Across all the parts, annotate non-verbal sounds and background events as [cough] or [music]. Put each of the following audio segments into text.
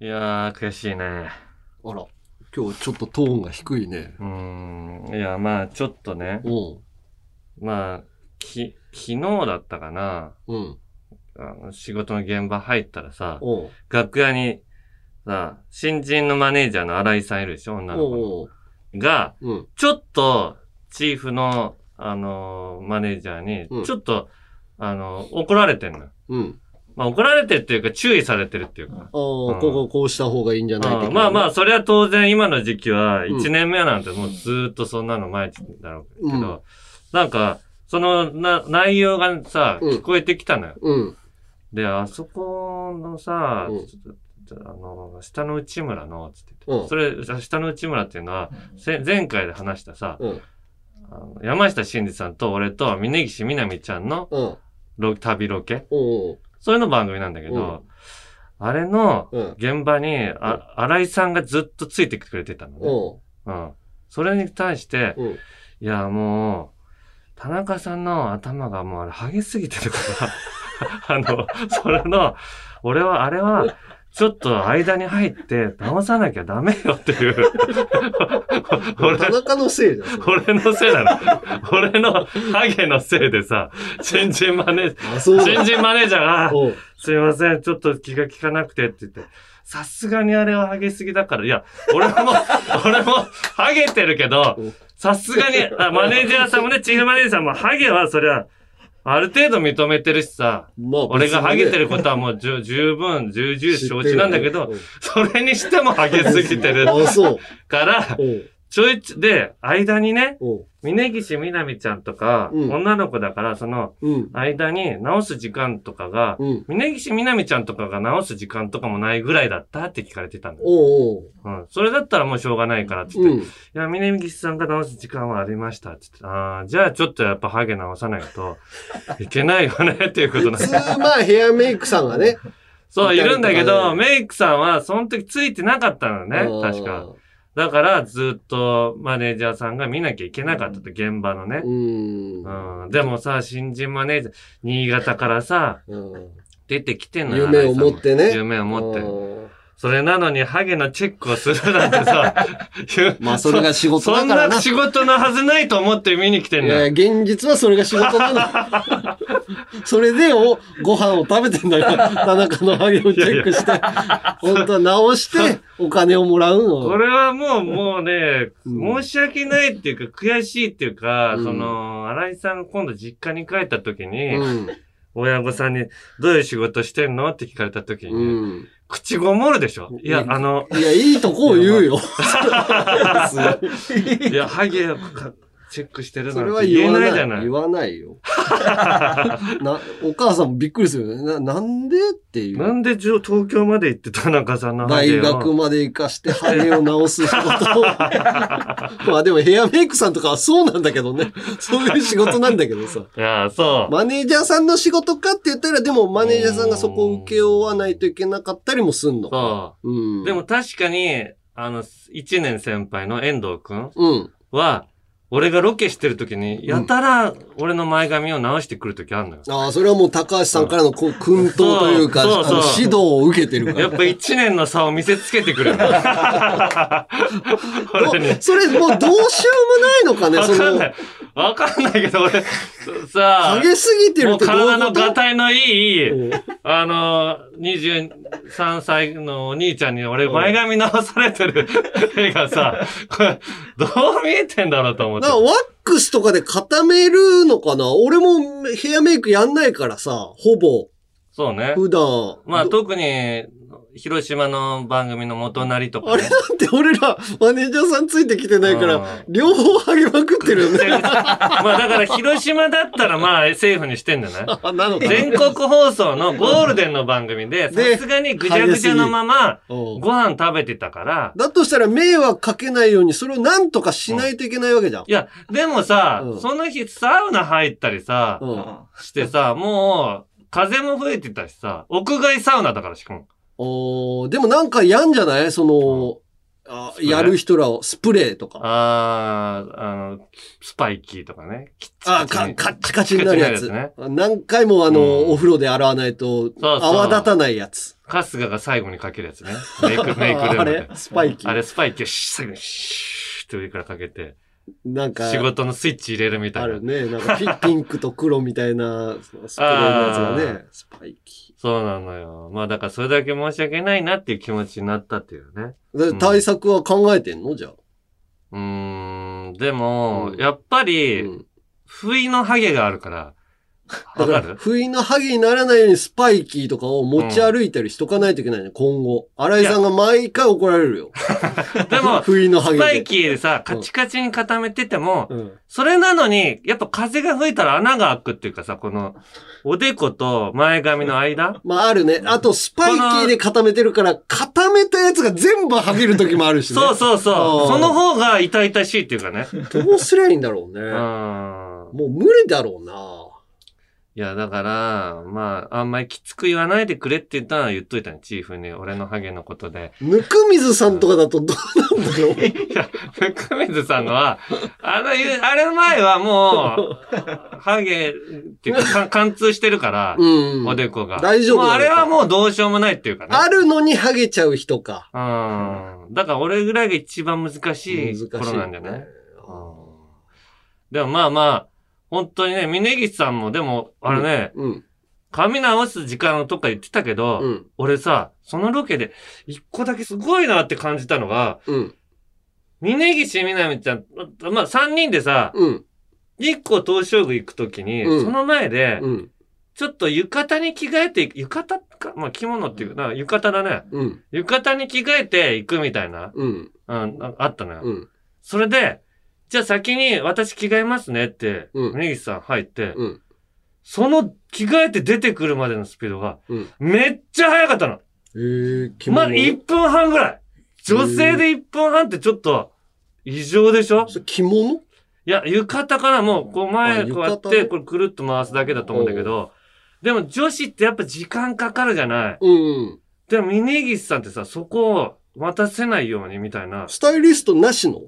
いやー、悔しいね。あら、今日ちょっとトーンが低いね。うーん。いや、まあ、ちょっとね。うん。まあ、き、昨日だったかな。うん。あの仕事の現場入ったらさ、おう楽屋に、さ、新人のマネージャーの新井さんいるでしょ女の子の。おうが、うん。ちょっと、チーフの、あのーマネージャーうんに、ちょっと、あのー怒られてんのよ。うん。まあ、怒られてるっていうか、注意されてるっていうか。ああ、んこここうした方がいいんじゃないまあまあ、あ。それは当然今の時期は、うん。1年目なんてもうずーっとそんなの毎日だろうけど、うん。なんか、そのな内容がさ、うん。聞こえてきたのよ。うん。で、あそこのさ、あの、下の内村の、つってそれ、下の内村っていうのは、せ前回で話したさ、山下真司さんと俺と峯岸みなみちゃんの旅ロケ、そういうの番組なんだけど、うんあれのうん。現場に、あ、新井さんがずっとついてきてくれてたのね。おううん。それに対して、うん。いや、もう、田中さんの頭がもうあれ、ハゲすぎてるから、[laughs] あの、それの、俺は、あれは、ちょっと間に入って直さなきゃダメよっていう。[laughs] 俺田中のせいだ俺のせいなの。[laughs] 俺のハゲのせいでさ、新人マネージャー、新だ。人マネージャーが、すいません、ちょっと気が利かなくてって言って、さすがにあれはハゲすぎだから、いや、俺も、[laughs] 俺も、ハゲてるけどうん、さすがに、あマネージャーさんもね、チーフマネージャーさんも、ハゲはそりゃ、ある程度認めてるしさ、まあ、俺がハゲてるこことはもうじゅ十分、重々承知なんだけど、うん。それにしてもハゲすぎてる。から、ちょいち、で、間にね、峯岸みなみちゃんとか、うん女の子だから、その、うん。間に直す時間とかが、うん。峯岸みなみちゃんとかが直す時間とかもないぐらいだったって聞かれてたんだよ。おうおううん。それだったらもうしょうがないからって言って、うん。いや、峯岸さんが直す時間はありましたって言って、ああ、じゃあちょっとやっぱハゲ直さないといけないよねっていうことなん普通、だ。まあ、ヘアメイクさんがね。そう、いるんだけど、メイクさんはその時ついてなかったのね、確か。。だからずっとマネージャーさんが見なきゃいけなかったって、現場のね。うん。うん。でもさ、新人マネージャー、新潟からさ、うん出てきてんのよ。夢を持ってね。夢を持って。うんそれなのに、ハゲのチェックをするなんてさ、[laughs] まあ、それが仕事だそんからな。な仕事のはずないと思って見に来てんいや、のよ。現実はそれが仕事なの。[laughs] それでお、ご飯を食べてんだから、田中のハゲをチェックして、本当は直して、お金をもらうの。これはもう、もうね、うん申し訳ないっていうか、悔しいっていうか、うんその、新井さんが今度実家に帰った時に、うん。親御さんに、どういう仕事してんの？って聞かれた時に、うん。口ごもるでしょ？いやう、んあの、いや、いいとこを言うよ。いや、[laughs] ハゲチェックしてるそれなんて言えは言わないじゃない言。わないよ。[laughs] な、お母さんもびっくりするよね。な、なんでっていう。なんで東京まで行って田中さんの大学まで行かしてハゲを直す仕事を。[laughs] まあでもヘアメイクさんとかはそうなんだけどね。そういう仕事なんだけどさ。[laughs] いや、そう。マネージャーさんの仕事かって言ったら、でもマネージャーさんがそこを受け負わないといけなかったりもすんの。。そううん。う。でも、確かに、あの、一年先輩の遠藤くんうん。は、俺がロケしてる時に、やたら俺の前髪を直してくる時あるのよ。ああ、それはもう高橋さんからのこう訓導というか、そうそうあの指導を受けてるから。やっぱ一年の差を見せつけてくる [laughs] の。俺に。それもうどうしようもないのかね、そかんな、い。わかんないけど、俺、さあ、激すぎてるもうってどういう体のこと？がたいのいい、うんあの、23歳のお兄ちゃんに俺前髪直されてる [laughs] 絵がさ、これ、どう見えてんだろうと思ってなワックスとかで固めるのかな？俺もヘアメイクやんないからさ、ほぼ、そうね。普段。まあど特に、広島の番組の元なりとかねあれ。なんて俺らマネージャーさんついてきてないかうんら、両方剥げまくってるよね。[laughs] まあだから広島だったらまあセーフにしてんじゃない？[laughs] 全国放送のゴールデンの番組で、でさすがにぐちゃぐちゃのままうんご飯食べてたから、だとしたら迷惑かけないように、それをなんとかしないといけないわけじゃん。いや、でもさ、うんその日サウナ入ったりさ、うん。してさ、もう、風も吹いてたしさ、屋外サウナだからしかも。おーでもなんかやんじゃない？その、あやる人らを、スプレーとか。あー、あの、スパイキーとかね。キッチあ、か、カッチカチになるやつ。カチカチになるや何回もあの、うんお風呂で洗わないと、泡立たないやつ。春日が最後にかけるやつね。[laughs] メイク、メイクルームあでれ？スパイキー？あれスパイキー最後にシューって上からかけて、なんか、仕事のスイッチ入れるみたいなある。ね。なんかピピンクと黒みたいな [laughs] スプレーのやつがね、スパイキそうなのよ。まあだからそれだけ申し訳ないなっていう気持ちになったっていうね。ー。で対策は考えてんの？じゃあ。うーん、でも、うんやっぱり、うん不意のハゲがあるから、だか、らる？不意のハゲにならないようにスパイキーとかを持ち歩いたりしとかないといけないね、今後。新井さんが毎回怒られるよ。でも、[laughs] 不意のハゲで。スパイキーでさ、カチカチに固めてても、うん。それなのに、やっぱ風が吹いたら穴が開くっていうかさ、この、おでこと前髪の間？まああるね。あと、スパイキーで固めてるから、固めたやつが全部ハゲる時もあるしね。[laughs] そうそうそう。その方が痛々しいっていうかね。どうすりゃいいんだろうね。うん。もう無理だろうな。いや、だから、まあ、あんまりきつく言わないでくれって言ったら言っといたね、チーフに。俺のハゲのことで。ぬくみずさんとかだとどうなんだろう。[laughs] いや、福水さんのは、あのあれの前はもう、ハゲっていうか、か [laughs] 貫通してるから、うん。おでこが。大丈夫もうあれはもうどうしようもないっていうかね。あるのにハゲちゃう人か。うん。だから俺ぐらいが一番難しい頃なんじゃない、ねうんでもまあまあ、本当にね、峯岸さんもでも、あれね、うん。髪直す時間とか言ってたけど、うん。俺さ、そのロケで一個だけすごいなって感じたのが、うん。峯岸みなみちゃん、まあ三人でさ、うん。日光東照宮行くときに、うんその前で、うん。ちょっと浴衣に着替えて浴衣か、まあ着物っていうかな、浴衣だね。うん。浴衣に着替えていくみたいな、うん。うん、ああったのよ。うん。それで、じゃあ先に私着替えますねって、うん峯岸さん入って、うん。その着替えて出てくるまでのスピードが、うん。めっちゃ速かったの。えー、着まあ、物1分半ぐらい。女性で1分半ってちょっと、異常でしょ？それ着物いや、浴衣かなもう、こうあ前、浴こうやって、これくるっと回すだけだと思うんだけど、でも女子ってやっぱ時間かかるじゃない。うん。でも、峯岸さんってさ、そこを待たせないようにみたいな、スタイリストなしの？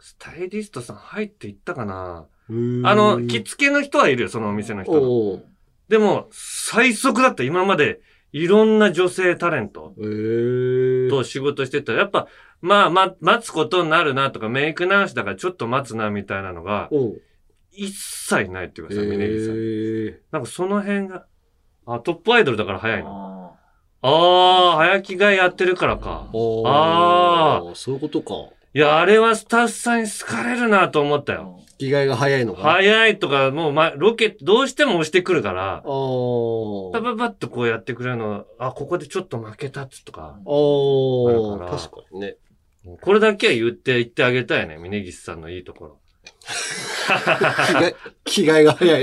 スタイリストさん入っていったかな？ああの、着付けの人はいるよ、そのお店の人の。おうでも、最速だった、今まで、いろんな女性タレントえー。と仕事してたら、やっぱ、まあ、ま、待つことになるなとか、メイク直しだからちょっと待つなみたいなのが、一切ないっていうかえさ、峯岸さん。ー。なんかその辺が、あ、トップアイドルだから早いの。あああ、早着替えやってるからか。ああ。そういうことか。いや、あれはスタッフさんに好かれるなと思ったよ。着替えが早いのか。早いとか、もう、ま、ロケ、どうしても押してくるから。パパパッとこうやってくれるの、あ、ここでちょっと負けたっつとか、あ確かにね。これだけは言って、言ってあげたいね、峯岸さんのいいところ。着替え、が早い。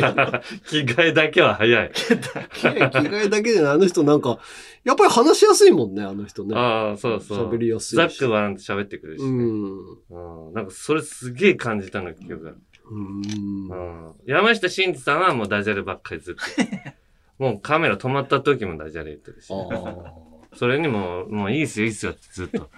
着替えだけは早い。着替えだけじゃない。あの人なんか、やっぱり話しやすいもんね、あの人ね。ああ、そうそう。喋りやすいしザックバーンって喋ってくるし、うね。ん。うん。なんかそれすげえ感じたの、記憶が。うん。うん。山下真司さんはもうダジャレばっかりずっと。[laughs] もうカメラ止まった時もダジャレ言ってるし。あそれにも、もういいっすよ、いいっすよってずっと。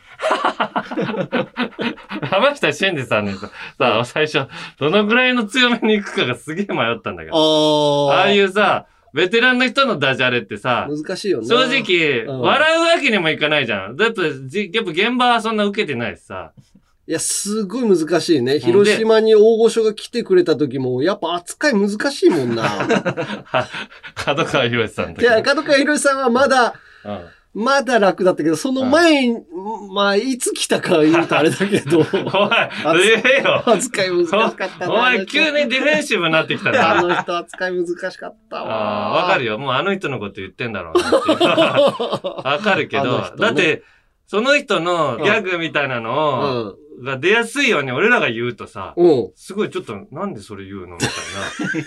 山下真司さんにさ、さ最初、どのぐらいの強めに行くかがすげえ迷ったんだけあ。ど。ああ。ああいうさ、ベテランの人のダジャレってさ、難しいよね。正直、うん笑うわけにもいかないじゃん。だって、じやっぱ現場はそんな受けてないしさ。いや、すごい難しいね。広島に大御所が来てくれた時も、やっぱ扱い難しいもんな。は [laughs] 角川博さんといや、か。角川博さんはまだ、うんまだ楽だったけど、その前に、まあ、いつ来たか言うとあれだけど、[laughs] お前、言えよ。扱い難しかったな。お前、急にディフェンシブになってきたな。あの人扱い難しかったわ。ああ、わかるよ。もうあの人のこと言ってんだろうな。[laughs] わかるけど、ねだって、その人のギャグみたいなのを、が出やすいように俺らが言うとさ、うん。すごいちょっと、なんでそれ言うのみたい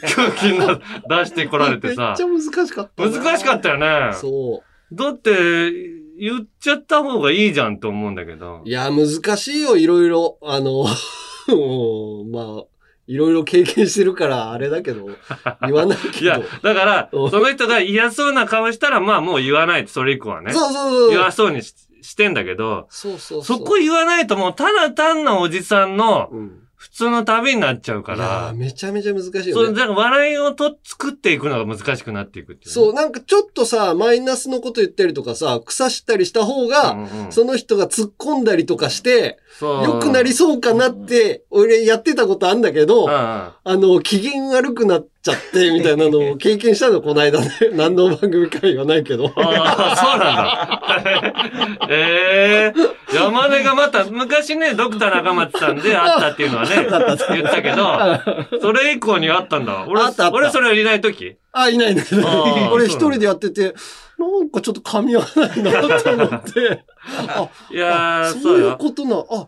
な [laughs] 空気にな出してこられてさめっちゃ、難しかったな。難しかったよね。そだって、言っちゃった方がいいじゃんと思うんだけどう。い。や、難しいよ、いろいろ。あの、う [laughs] んまあ、いろいろ経験してるから、あれだけど、[laughs] 言わないけど。いや、だから、うんその人が嫌そうな顔したら、まあもう言わない。それ以降はね。そうそうそう。言わそうにししてんだけど、そうそうそう。そこ言わないともうただ単なおじさんのうん。普通の旅になっちゃうから、めちゃめちゃ難しいそう、よね。だから笑いをと作っていくのが難しくなっていくっていうね、そう、なんかちょっとさ、マイナスのこと言ったりとかさ、腐したりした方が、うんうん。その人が突っ込んだりとかして、そう。良くなりそうかなって、俺やってたことあんだけど、あの、機嫌悪くなっちゃって、みたいなのを経験したの、この間ね。何の番組か言わないけど。ああ、そうなんだ。ええ山根がまた、昔ね、ドクター中松さんで会ったっていうのはね、[laughs] 言ったけど、それ以降に会ったんだ。俺、あったあった俺それいない時？あ、いないいない。あー [laughs] 俺一人でやってて、なんかちょっと噛み合わないなと思って。[laughs] あ、いやー、そういう。ことな、あ、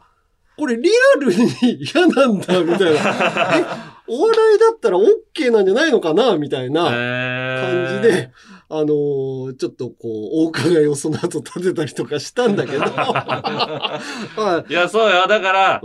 これリアルに嫌なんだ、みたいな。え、お笑いだったら OK なんじゃないのかなみたいなえ感じで、あのーちょっとこう、お伺いをその後立てたりとかしたんだけど。[laughs] はいいや、そうよ。だから。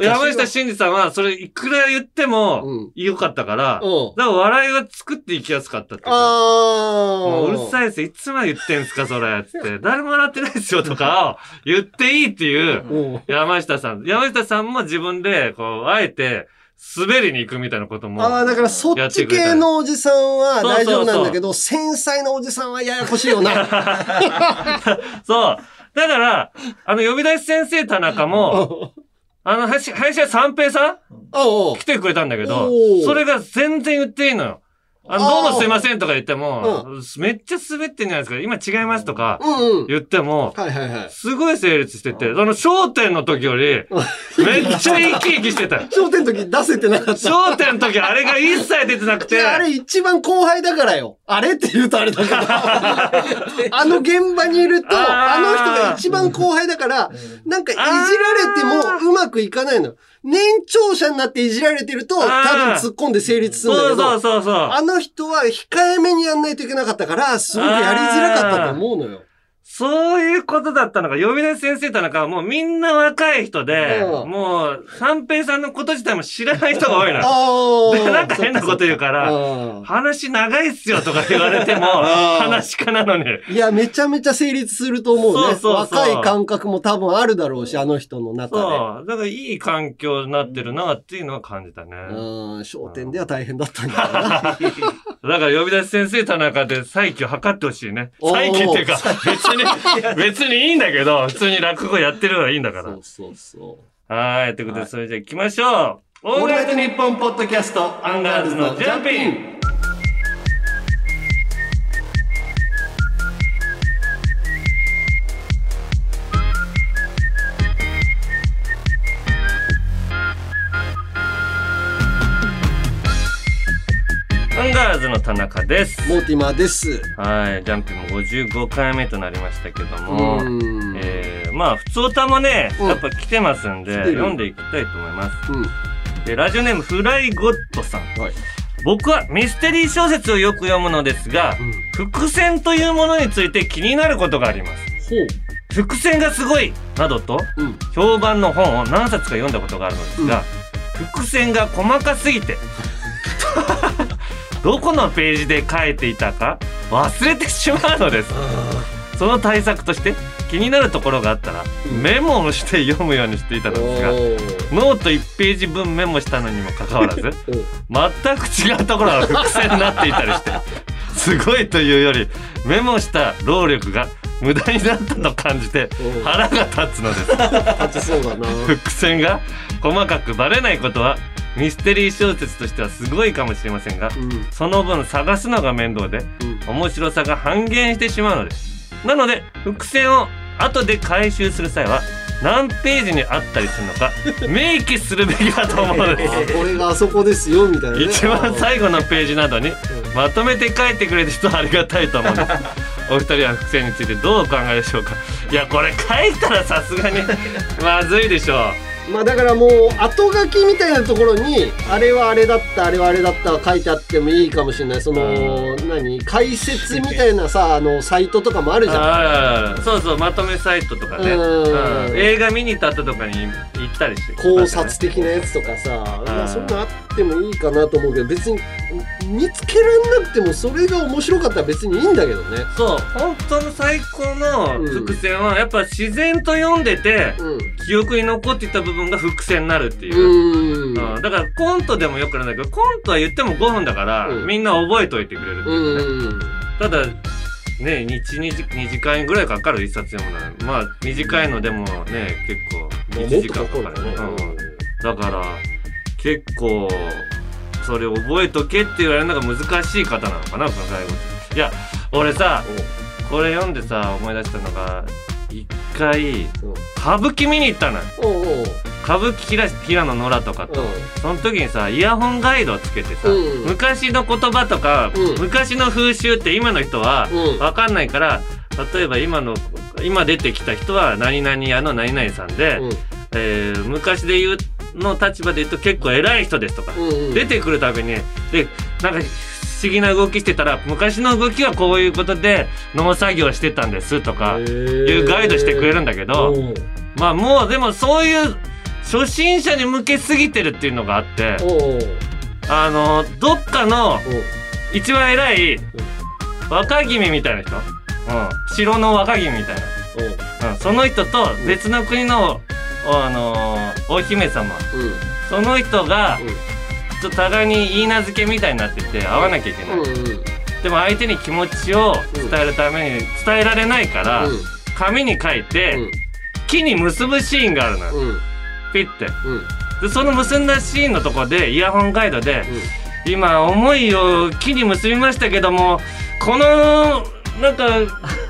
山下真司さんは、それいくら言ってもうん、良かったから、うん。だから笑いが作っていきやすかったっていうか。あ。ううるさいです。いつまで言ってんすか、それ。つって。[laughs] 誰も笑ってないですよ、とかを言っていいっていう、うん。山下さん。山下さんも自分で、こう、あえて、滑りに行くみたいなことも。ああ、だからそっち系のおじさんは大丈夫なんだけど、繊細なおじさんはややこしいよな。[laughs] そう。だから、あの、呼び出し先生田中も、あの、林林家三平さん来てくれたんだけどそれが全然言っていいのよ。あの、どうもすいませんとか言っても、めっちゃ滑ってんじゃないですか。今違いますとか。言っても。すごい成立してて、その焦点の時より、めっちゃ生き生きしてたよ。[laughs] 焦点の時出せてなかった。焦点の時あれが一切出てなくて、あれ一番後輩だからよ。あれって言うとあれだけど。[laughs] あの現場にいると、あの人が一番後輩だから、なんかいじられてもうまくいかないの。年長者になっていじられてると、多分突っ込んで成立するんだそうけど、そうそうそう。あの人は控えめにやんないといけなかったから、すごくやりづらかったと思うのよ。そういうことだったのか。呼び出し先生田中はもうみんな若い人で、うんもう、三平さんのこと自体も知らない人が多いの [laughs] で、なんか変なこと言うから、あ話長いっすよとか言われても、[laughs] 話家なのに。いや、めちゃめちゃ成立すると思うね。そうそうそう若い感覚も多分あるだろうし、あの人の中で。そう。だからいい環境になってるなっていうのは感じたね。うん、笑点では大変だったんだろうな。[laughs] だから呼び出し先生タナカで再起を図ってほしいね。再起っていうか、[laughs] 別に、別にいいんだけど、普通に落語やってるのはいいんだから。そうそうそはい。ということで、それじゃあ行きましょう。う。オールナイトニッポンポッドキャスト、アンガールズのジャンピンールズの田中です。モーティマーです。はい。ジャンピンも55回目となりましたけども、うん。えー、まあ、普通歌もね、うんやっぱ来てますんで、読んでいきたいと思います。うん。でラジオネームフライゴッドさん。はい。僕はミステリー小説をよく読むのですが、伏線というものについて気になることがあります。ほ伏線がすごいなどとう。うん。評判の本を何冊か読んだことがあるのですが、伏線が細かすぎて [laughs] どこのページで書いていたか忘れてしまうのです。その対策として気になるところがあったらうん。メモをして読むようにしていたのですがノート1ページ分メモしたのにもかかわらず [laughs] うん。全く違うところが伏線になっていたりしてすごいというよりメモした労力が無駄になったと感じてうん腹が立つのです立ちそうだな。伏線が細かくバレないことはミステリー小説としてはすごいかもしれませんがうん。その分探すのが面倒でうん。面白さが半減してしまうのですなので伏線を後で回収する際は何ページにあったりするのか明記するべきだと思うのです。[laughs] あこれがあそこですよ、みたいなね。一番最後のページなどにまとめて書いてくれる人はありがたいと思うんですお二人は伏線についてどうお考えでしょうか。いやこれ書いたらさすがにまずいでしょうまあだからもう後書きみたいなところにあれはあれだったあれはあれだった書いてあってもいいかもしれない。その何？解説みたいなさあのサイトとかもあるじゃん。そうそうまとめサイトとかね、映画見に行った後とかに行ったりして考察的なやつとかさ、まあ、そんなあってもいいかなと思うけど別に見つけらんなくてもそれが面白かったら別にいいんだけどね。そう本当の最高の伏線はやっぱ自然と読んでて、うん。記憶に残っていた部分が伏線になるっていう、うん。うん。だからコントでもよくなんだけどコントは言っても5分だから、うん。みんな覚えといてくれるってういうね、ん。ただね1 2時 ,2 時間ぐらいかかる一冊読むのはまあ短いのでもね結構1時間かかるね、うんうん。だから結構それ覚えとけって言われるのが難しい方なのかな最後。いや俺さこれ読んでさ思い出したのが一回歌舞伎見に行ったのよ。歌舞伎平平野ノラとかと、うん。その時にさイヤホンガイドをつけてさ、うん。昔の言葉とか、うん。昔の風習って今の人はうん。分かんないから例えば今の今出てきた人は何々屋の何々さんで、うん。えー昔で言うの立場で言うと結構偉い人ですとか、うんうん。出てくるたびに。でなんか不思議な動きしてたら昔の動きはこういうことで農作業してたんですとかいうガイドしてくれるんだけど、まあもうでもそういう初心者に向けすぎてるっていうのがあってあのどっかの一番偉い若君みたいな人、うん、城の若君みたいな、うん、その人と別の国の、あのお姫様。その人がちょっと互いに言い名付けみたいになってて会わなきゃいけない、でも相手に気持ちを伝えるために伝えられないから、紙に書いて、木に結ぶシーンがあるのピッて。うん。でその結んだシーンのところでイヤホンガイドで「今思いを木に結びましたけどもこのなんか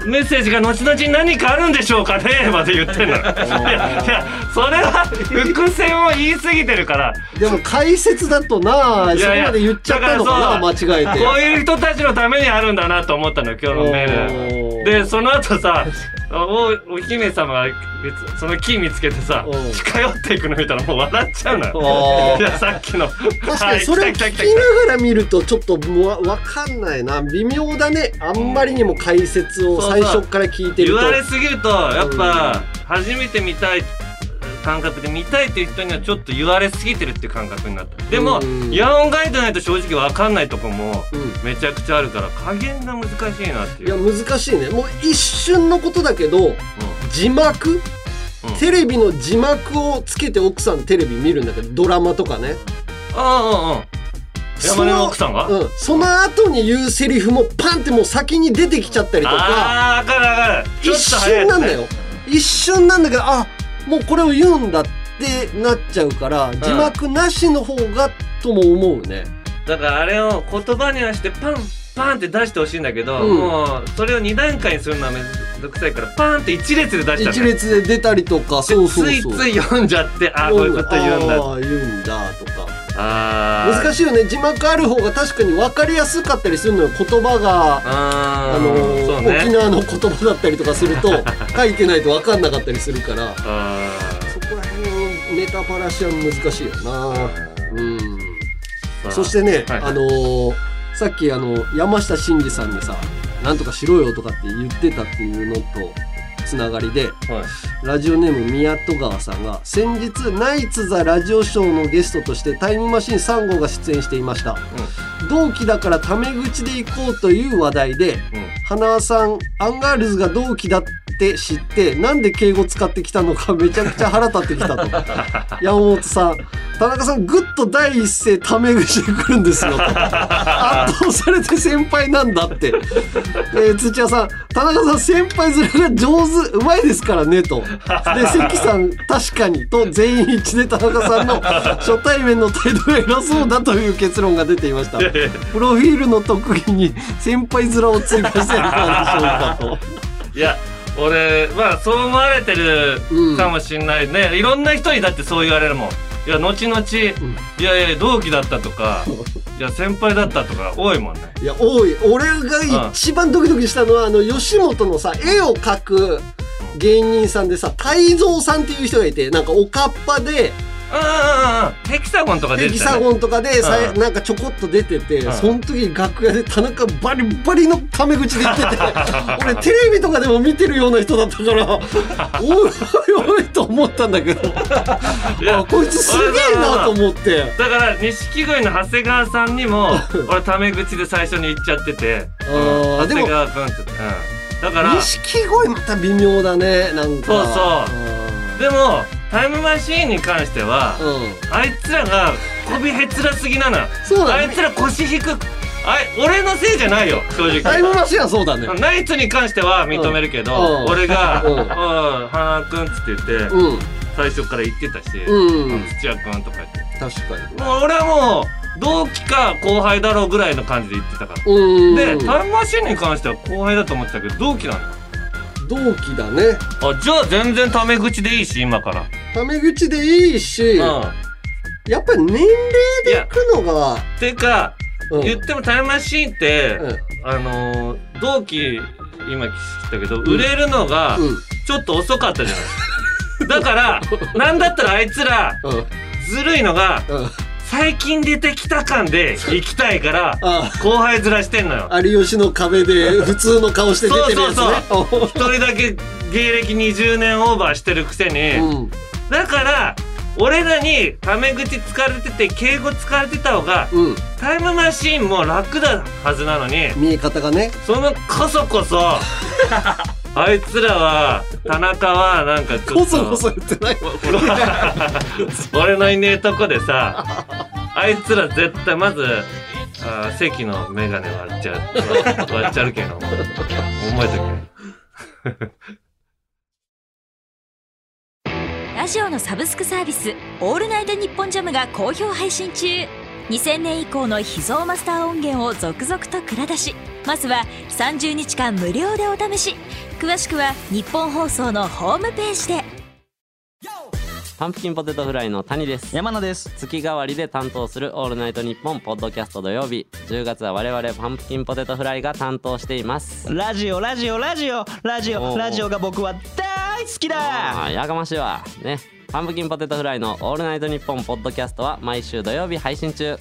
メッセージが後々に何かあるんでしょうかね? [laughs]」まで言ってんのよ [laughs] いやいやそれは伏線を言い過ぎてるからでも解説だとなそこいやいやまで言っちゃったのかな間違えてこういう人たちのためにあるんだなと思ったのよ今日のメール。でその後さおお姫様が別その木見つけてさうん。近寄っていくの見たらもう笑っちゃうのよ。いやさっきの。確かにそれを聞きながら見るとちょっともうわわかんないな。微妙だね。あんまりにも解説を最初から聞いてると。言われすぎるとやっぱ初めて見たい感覚で見たいっていう人にはちょっと言われすぎてるっていう感覚になった。でもうん。イヤホンガイドないと正直わかんないとこもうん。めちゃくちゃあるから加減が難しいなっていいやう、難しいね。もう一瞬のことだけど字幕？うん。テレビの字幕をつけて奥さんテレビ見るんだけどドラマとかね。ああうんうん。山根の奥さんが、うん、その後に言うセリフもパンってもう先に出てきちゃったりとか。ああ分かる分かる。一瞬なんだよ。一瞬なんだけどあもうこれを言うんだってなっちゃうから字幕なしの方がとも思うね。だからあれを言葉にはしてパンパンって出してほしいんだけど、うん。もうそれを2段階にするのはめんどくさいからパンって一列で出しちゃう一列で出たりとかそうそうそう。ついつい読んじゃってああこういうこと言うんだ言うんだとか難しいよね。字幕ある方が確かに分かりやすかったりするのよ。言葉があのね。沖縄の言葉だったりとかすると [laughs] 書いてないと分かんなかったりするから。あそこら辺ネタバラシは難しいよな。うん。ーそしてね、はいはい。あのーさっきあの山下真司さんにさ「なんとかしろよ」とかって言ってたっていうのとつながりではい。ラジオネーム宮戸川さんが先日ナイツ・ザ・ラジオショーのゲストとしてタイムマシーン3号が出演していました、同期だからタメ口で行こうという話題でうん。うん花さんアンガールズが同期だって知ってなんで敬語使ってきたのか [laughs] めちゃくちゃ腹立ってきたと。山本さん。田中さんぐっと第一声タメ口で来るんですよと。圧倒されて先輩なんだって、えー土屋さん。田中さん先輩面が上手うまいですからねと。で関さん確かにと全員一致で田中さんの初対面の態度が偉そうだという結論が出ていました。プロフィールの特技に先輩面を追加してるからでしょうかいや俺まあそう思われてるうん。かもしんないね、いろんな人にだってそう言われるもん。いや後々、いやいや同期だったとか [laughs] いや先輩だったとか多いもんね。といや多い。俺が一番ドキドキしたのはあの吉本のさ絵を描く芸人さんでさ泰造さんっていう人がいてなんかおかっぱでうんうん。ヘキサゴンとか出ヘキてた、ね。サゴンとかでさ、うんなんかちょこっと出てて、うんその時に楽屋で田中バリバリのタメ口で言ってて、[laughs] 俺テレビとかでも見てるような人だったから、[laughs] おいおいおいと思ったんだけど、いやあこいつすげえなと思って。だから、錦鯉の長谷川さんにも、[laughs] 俺、タメ口で最初に言っちゃってて。あーうん長谷川君って。うん。だから、錦鯉また微妙だね、なんか。そうそうでも、タイムマシーンに関しては、うん。うん。あいつらが首へつらすぎなのよ。そうだね。あいつら腰低く、あい、俺のせいじゃないよ、正直。タイムマシンはそうだね。ナイツに関しては認めるけど、うん俺が、ううんくんっつって言って、うん。最初から言ってたし、うん。土屋くんとか言って。確かに。もう俺はもう、同期か後輩だろうぐらいの感じで言ってたから。うん。で、タイムマシーンに関しては後輩だと思ってたけど、同期なんだ。同期だね。あ、じゃあ全然タメ口でいいし、今から。タメ口でいいし、うん。やっぱり年齢で行くのが、てか、うん言ってもタイムマシーンって、うんあのー同期、今聞いたけど、売れるのが、うんちょっと遅かったじゃない。だから、なんだったらあいつら、うんずるいのが、うん最近出てきた感で行きたいから、あ後輩ずらしてんのよ。有吉の壁で [laughs] 普通の顔して出てるやつね。一人だけ芸歴20年オーバーしてるくせに、うんだから、俺らにタメ口使われてて、敬語使われてた方が、うん。タイムマシーンも楽だはずなのに、見え方がね。そのこそこそ、[laughs] あいつらは、田中はなんかちょっと、こそこそ言ってない。俺のいねえとこでさ、あいつら絶対まず、あー席のメガネ割っちゃう。割っちゃうけど、覚えとけ。ラジオのサブスクサービス「オールナイトニッポンジャム」が好評配信中2000年以降の秘蔵マスター音源を続々と蔵出しまずは30日間無料でお試し。詳しくはニッポン放送のホームページで。パンプキンポテトフライの谷です。山名です。月替わりで担当する「オールナイトニッポン」ポッドキャスト土曜日。10月は我々パンプキンポテトフライが担当しています。ラジオラジオラジオラジオラジオが僕は大好きだ。やかましいわ。ねパンプキンポテトフライの「オールナイトニッポン」ポッドキャストは毎週土曜日配信中。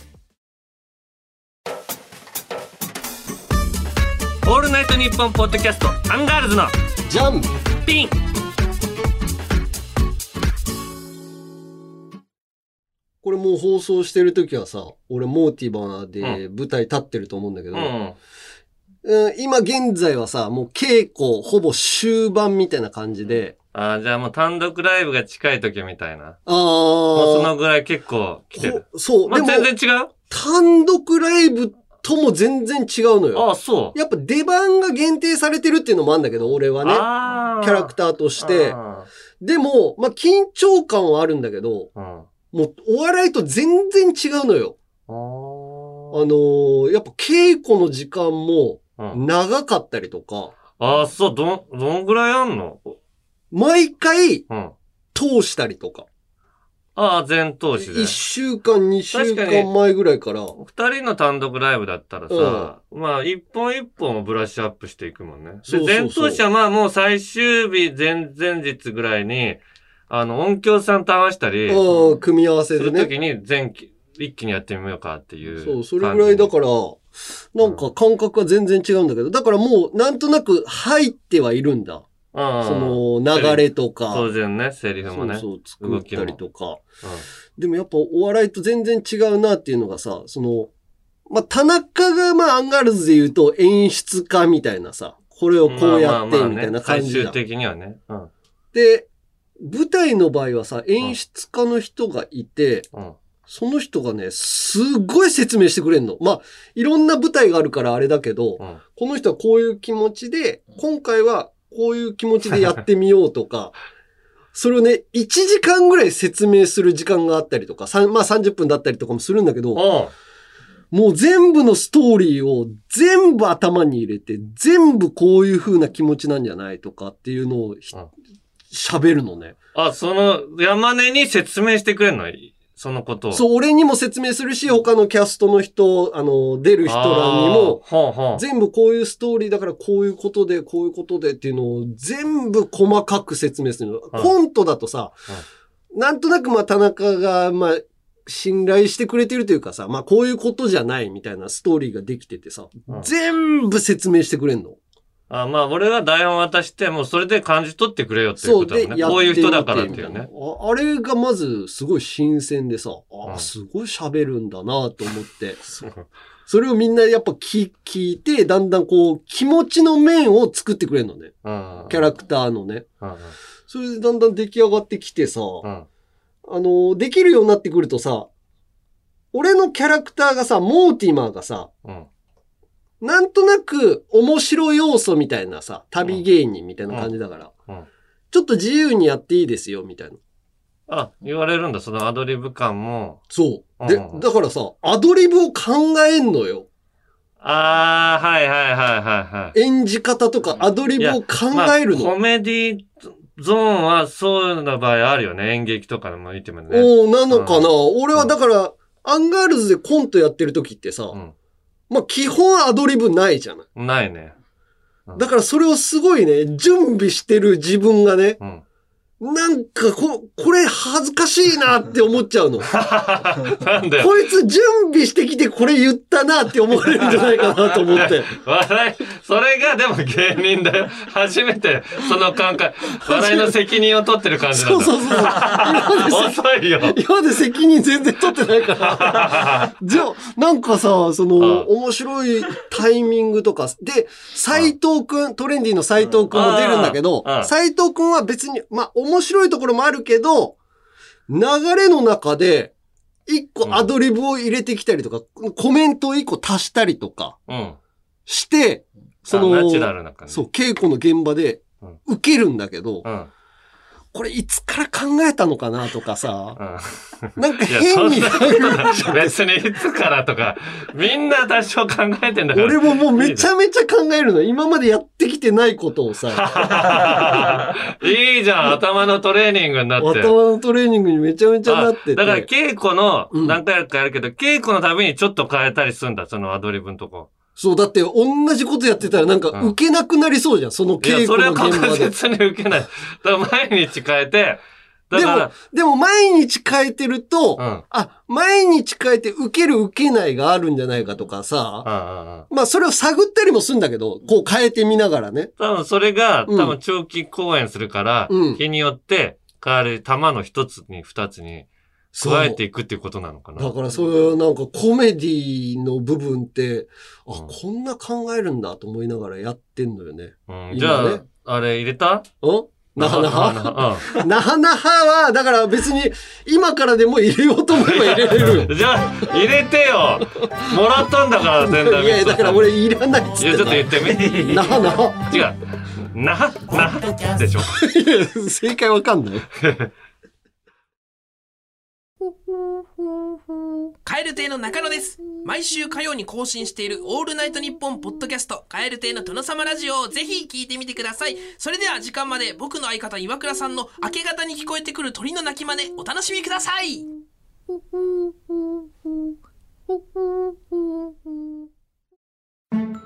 オールナイトニッポンポッドキャスト、アンガールズのジャンピン。これもう放送してる時はさ、俺モーティバーで舞台立ってると思うんだけど、うん。うん今現在はさ、もう稽古ほぼ終盤みたいな感じで、あーじゃあもう単独ライブが近い時みたいな。あもうそーのぐらい結構来てる。こそう、まあ、全然違う？単独ライブとも全然違うのよ。ああ、そう。やっぱ出番が限定されてるっていうのもあるんだけど、俺はね。あキャラクターとして。あでも、まあ、緊張感はあるんだけど、ーうん。もうお笑いと全然違うのよ。ああのーやっぱ稽古の時間もーうん長かったりとか、ああ、そう、どん、どんぐらいあんの？毎回うん。通したりとか。ああ、全投資で1。週間、2週間前ぐらいから。二人の単独ライブだったらさ、まあ、一本一本をブラッシュアップしていくもんね。で、そう全投資はまあもう最終日前々日ぐらいに、あの、音響さんと合わしたり、うん、組み合わすせでね。るときに全期、一気にやってみようかっていう。そう、それぐらいだから、なんか感覚は全然違うんだけど、だからもうなんとなく入ってはいるんだ。その流れとか。当然ね、セリフもね。そうそう、作ったりとか。うんでもやっぱお笑いと全然違うなっていうのがさ、その、まあ、田中がまあアンガールズで言うと演出家みたいなさ、これをこうやってみたいな感じだ最終。的にはね。うん。で、舞台の場合はさ、演出家の人がいて、うん。その人がね、すっごい説明してくれんの。まあ、いろんな舞台があるからあれだけど、うん。この人はこういう気持ちで、今回はこういう気持ちでやってみようとか、[laughs] それをね、1時間ぐらい説明する時間があったりとか、まあ30分だったりとかもするんだけど、おうもう全部のストーリーを全部頭に入れて、全部こういう風な気持ちなんじゃないとかっていうのを喋るのね。あ、その、山根に説明してくれんの？そのこと。そう、俺にも説明するし、他のキャストの人、あの、出る人らにも、ほうほう。全部こういうストーリーだからこういうことで、こういうことでっていうのを全部細かく説明するの。コントだとさ、なんとなくまあ田中が、まあ、信頼してくれてるというかさ、まあこういうことじゃないみたいなストーリーができててさ、うん全部説明してくれんの。あまあ、俺が台本渡して、もうそれで感じ取ってくれよっていうことだね。こういう人だからっていうね。ああれがまずすごい新鮮でさ、あうんすごい喋るんだなと思って。それをみんなやっぱ聞聞いて、だんだんこう気持ちの面を作ってくれるのね。うん。キャラクターのね。それでだんだん出来上がってきてさ、うん。あの、できるようになってくるとさ、俺のキャラクターがさ、モーティマーがさ、うん。なんとなく面白要素みたいなさ、旅芸人みたいな感じだから、うんうんちょっと自由にやっていいですよ、みたいな。あ、言われるんだ、そのアドリブ感も。そう。でうん、だからさ、アドリブを考えんのよ。あー、はいはいはいはいはい。演じ方とかアドリブを考えるの。まあコメディゾーンはそういうの場合あるよね。演劇とかでも言ってもね。おーなのかな、俺はうんだから、アンガールズでコントやってる時ってさ、うん。まあ基本アドリブないじゃない。ないね。だからそれをすごいね、準備してる自分がね、うん。なんかこ、これ恥ずかしいなって思っちゃうの。[laughs] なんでこいつ準備してきてこれ言ったなって思われるんじゃないかなと思って。[laughs] 笑い、それがでも芸人だよ。初めてその感覚、笑いの責任を取ってる感じなんだ。そうそうそう。今まで遅いよ。今まで責任全然取ってないから。[laughs] じゃあ、なんかさ、その、面白いタイミングとか、で、斎藤くん、トレンディの斎藤くんも出るんだけど斎藤くんは別に、まあ、面白いところもあるけど、流れの中で、一個アドリブを入れてきたりとか、コメントを一個足したりとかうん。して、その、あナチュラルな感じ。そう、稽古の現場でうん、受けるんだけど、うん。これいつから考えたのかなとかさ、うん。なんか変に別にいつからとか、みんな多少考えてんだから。俺ももうめちゃめちゃ考えるの。今までやってきてないことをさ、[laughs] いいじゃん、頭のトレーニングになって。頭のトレーニングにめちゃめちゃなってて。あだから稽古のうん何回かやるけど、稽古のたびにちょっと変えたりするんだ、そのアドリブのとこ。そう、だって同じことやってたらなんかうん受けなくなりそうじゃん。そのいや、稽古それはの現場で。確実に受けない。だから毎日変えて、だでもから、、でも毎日変えてると、うん。あ、毎日変えて受ける受けないがあるんじゃないかとかさ。まあそれを探ったりもするんだけど、こう変えてみながらね。多分それが、うん多分長期公演するから、うん日によって変わる玉の一つに二つに加えていくっていうことなのかな？だからそういうなんかコメディの部分って、あ、うんこんな考えるんだと思いながらやってんのよね。うん、今じゃあ、ねあれ入れた？ん？なはなはは？なはなはは、だから別に今からでも入れようと思えば入れれる。[laughs] じゃあ、入れてよもらったんだから、全体いやいや、だから俺いらないっついや、ちょっとって言ってみ。た。なはなは。違う。な、な、でしょ？[laughs] いや正解わかんない。[laughs] カエル亭の中野です。毎週火曜に更新しているオールナイトニッポンポッドキャストカエル亭の殿様ラジオをぜひ聞いてみてください。それでは時間まで僕の相方岩倉さんの明け方に聞こえてくる鳥の鳴き真似お楽しみください。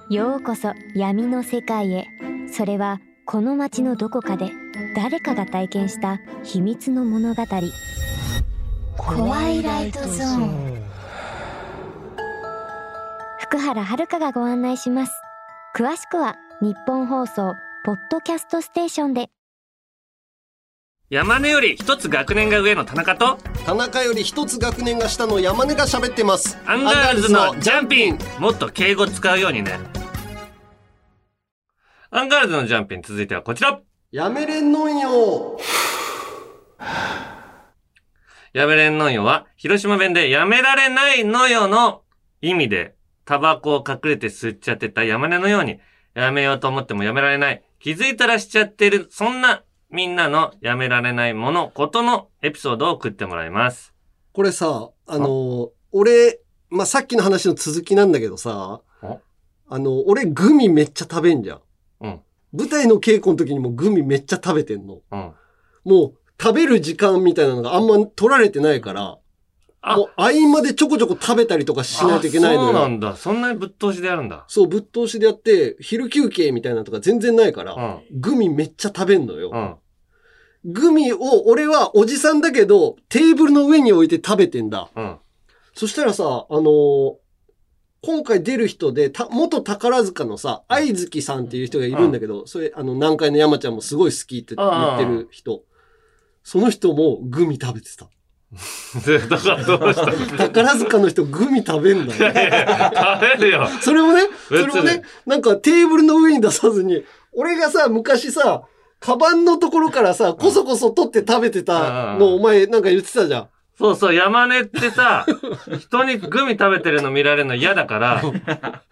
ようこそ闇の世界へ。それはこの街のどこかで誰かが体験した秘密の物語。怖いライトゾーン福原遥がご案内します詳しくは日本放送ポッドキャストステーションで山根より一つ学年が上の田中と、田中より一つ学年が下の山根が喋ってます。アンガールズのジャンピンもっと敬語使うようにね。アンガールズのジャンピン続いてはこちらやめれんのんよ。やめれんのよは、広島弁でやめられないのよの意味で、タバコを隠れて吸っちゃってた山根のように、やめようと思ってもやめられない。気づいたらしちゃってる、そんなみんなのやめられないもの、ことのエピソードを送ってもらいます。これさ、あの、俺、まあ、さっきの話の続きなんだけどさお、あの、俺グミめっちゃ食べんじゃん。うん。舞台の稽古の時にもグミめっちゃ食べてんの。うん。もう、食べる時間みたいなのがあんま取られてないから、あもう合間でちょこちょこ食べたりとかしないといけないのあそうなよ。んだ。そんなにぶっ通しでやるんだ。そう、ぶっ通しでやって、昼休憩みたいなのとか全然ないから、うん。グミめっちゃ食べんのよ。うん。グミを俺はおじさんだけど、テーブルの上に置いて食べてんだ。うん。そしたらさ、あのー今回出る人で、た、元宝塚のさ、愛月さんっていう人がいるんだけど、それ、あの、南海の山ちゃんもすごい好きって言ってる人。その人もグミ食べてた。で、[laughs] だからどうしたの？宝塚の人グミ食べんだよ。食べるよ。それもね、それもね、なんかテーブルの上に出さずに、俺がさ、昔さ、カバンのところからさ、こそこそ取って食べてたの、お前なんか言ってたじゃん。そうそう、山根ってさ、人にグミ食べてるの見られるの嫌だから、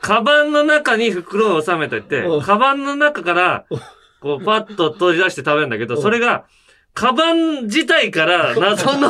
カバンの中に袋を収めといてうん、カバンの中から、こう、パッと取り出して食べるんだけど、それが、カバン自体から謎の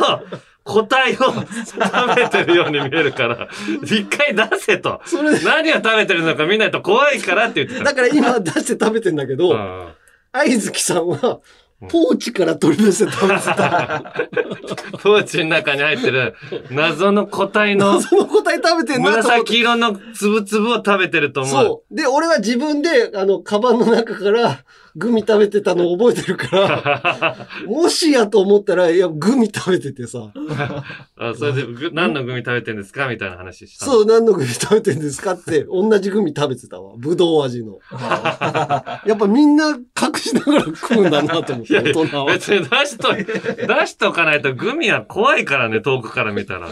個体を食べてるように見えるから、一回出せと。何を食べてるのか見ないと怖いからって言ってた。だから今出して食べてんだけど、うん愛月さんは、ポーチから取り出して食べてた。[laughs] ポーチの中に入ってる謎の個体のその個体食べてんなと思って。紫色のつぶつぶを食べてると思う。そう。で、俺は自分で、あの、カバンの中からグミ食べてたのを覚えてるから、[laughs] もしやと思ったら、いや、グミ食べててさ、[laughs] あそれでぐ何のグミ食べてんですか？みたいな話した。う。そう、何のグミ食べてんですかって、同じグミ食べてたわ。ぶどう味の。[laughs] やっぱみんな隠しながら食うんだなと思って、大人は。別に出しと、出しとかないとグミは怖いからね、遠くから見たら。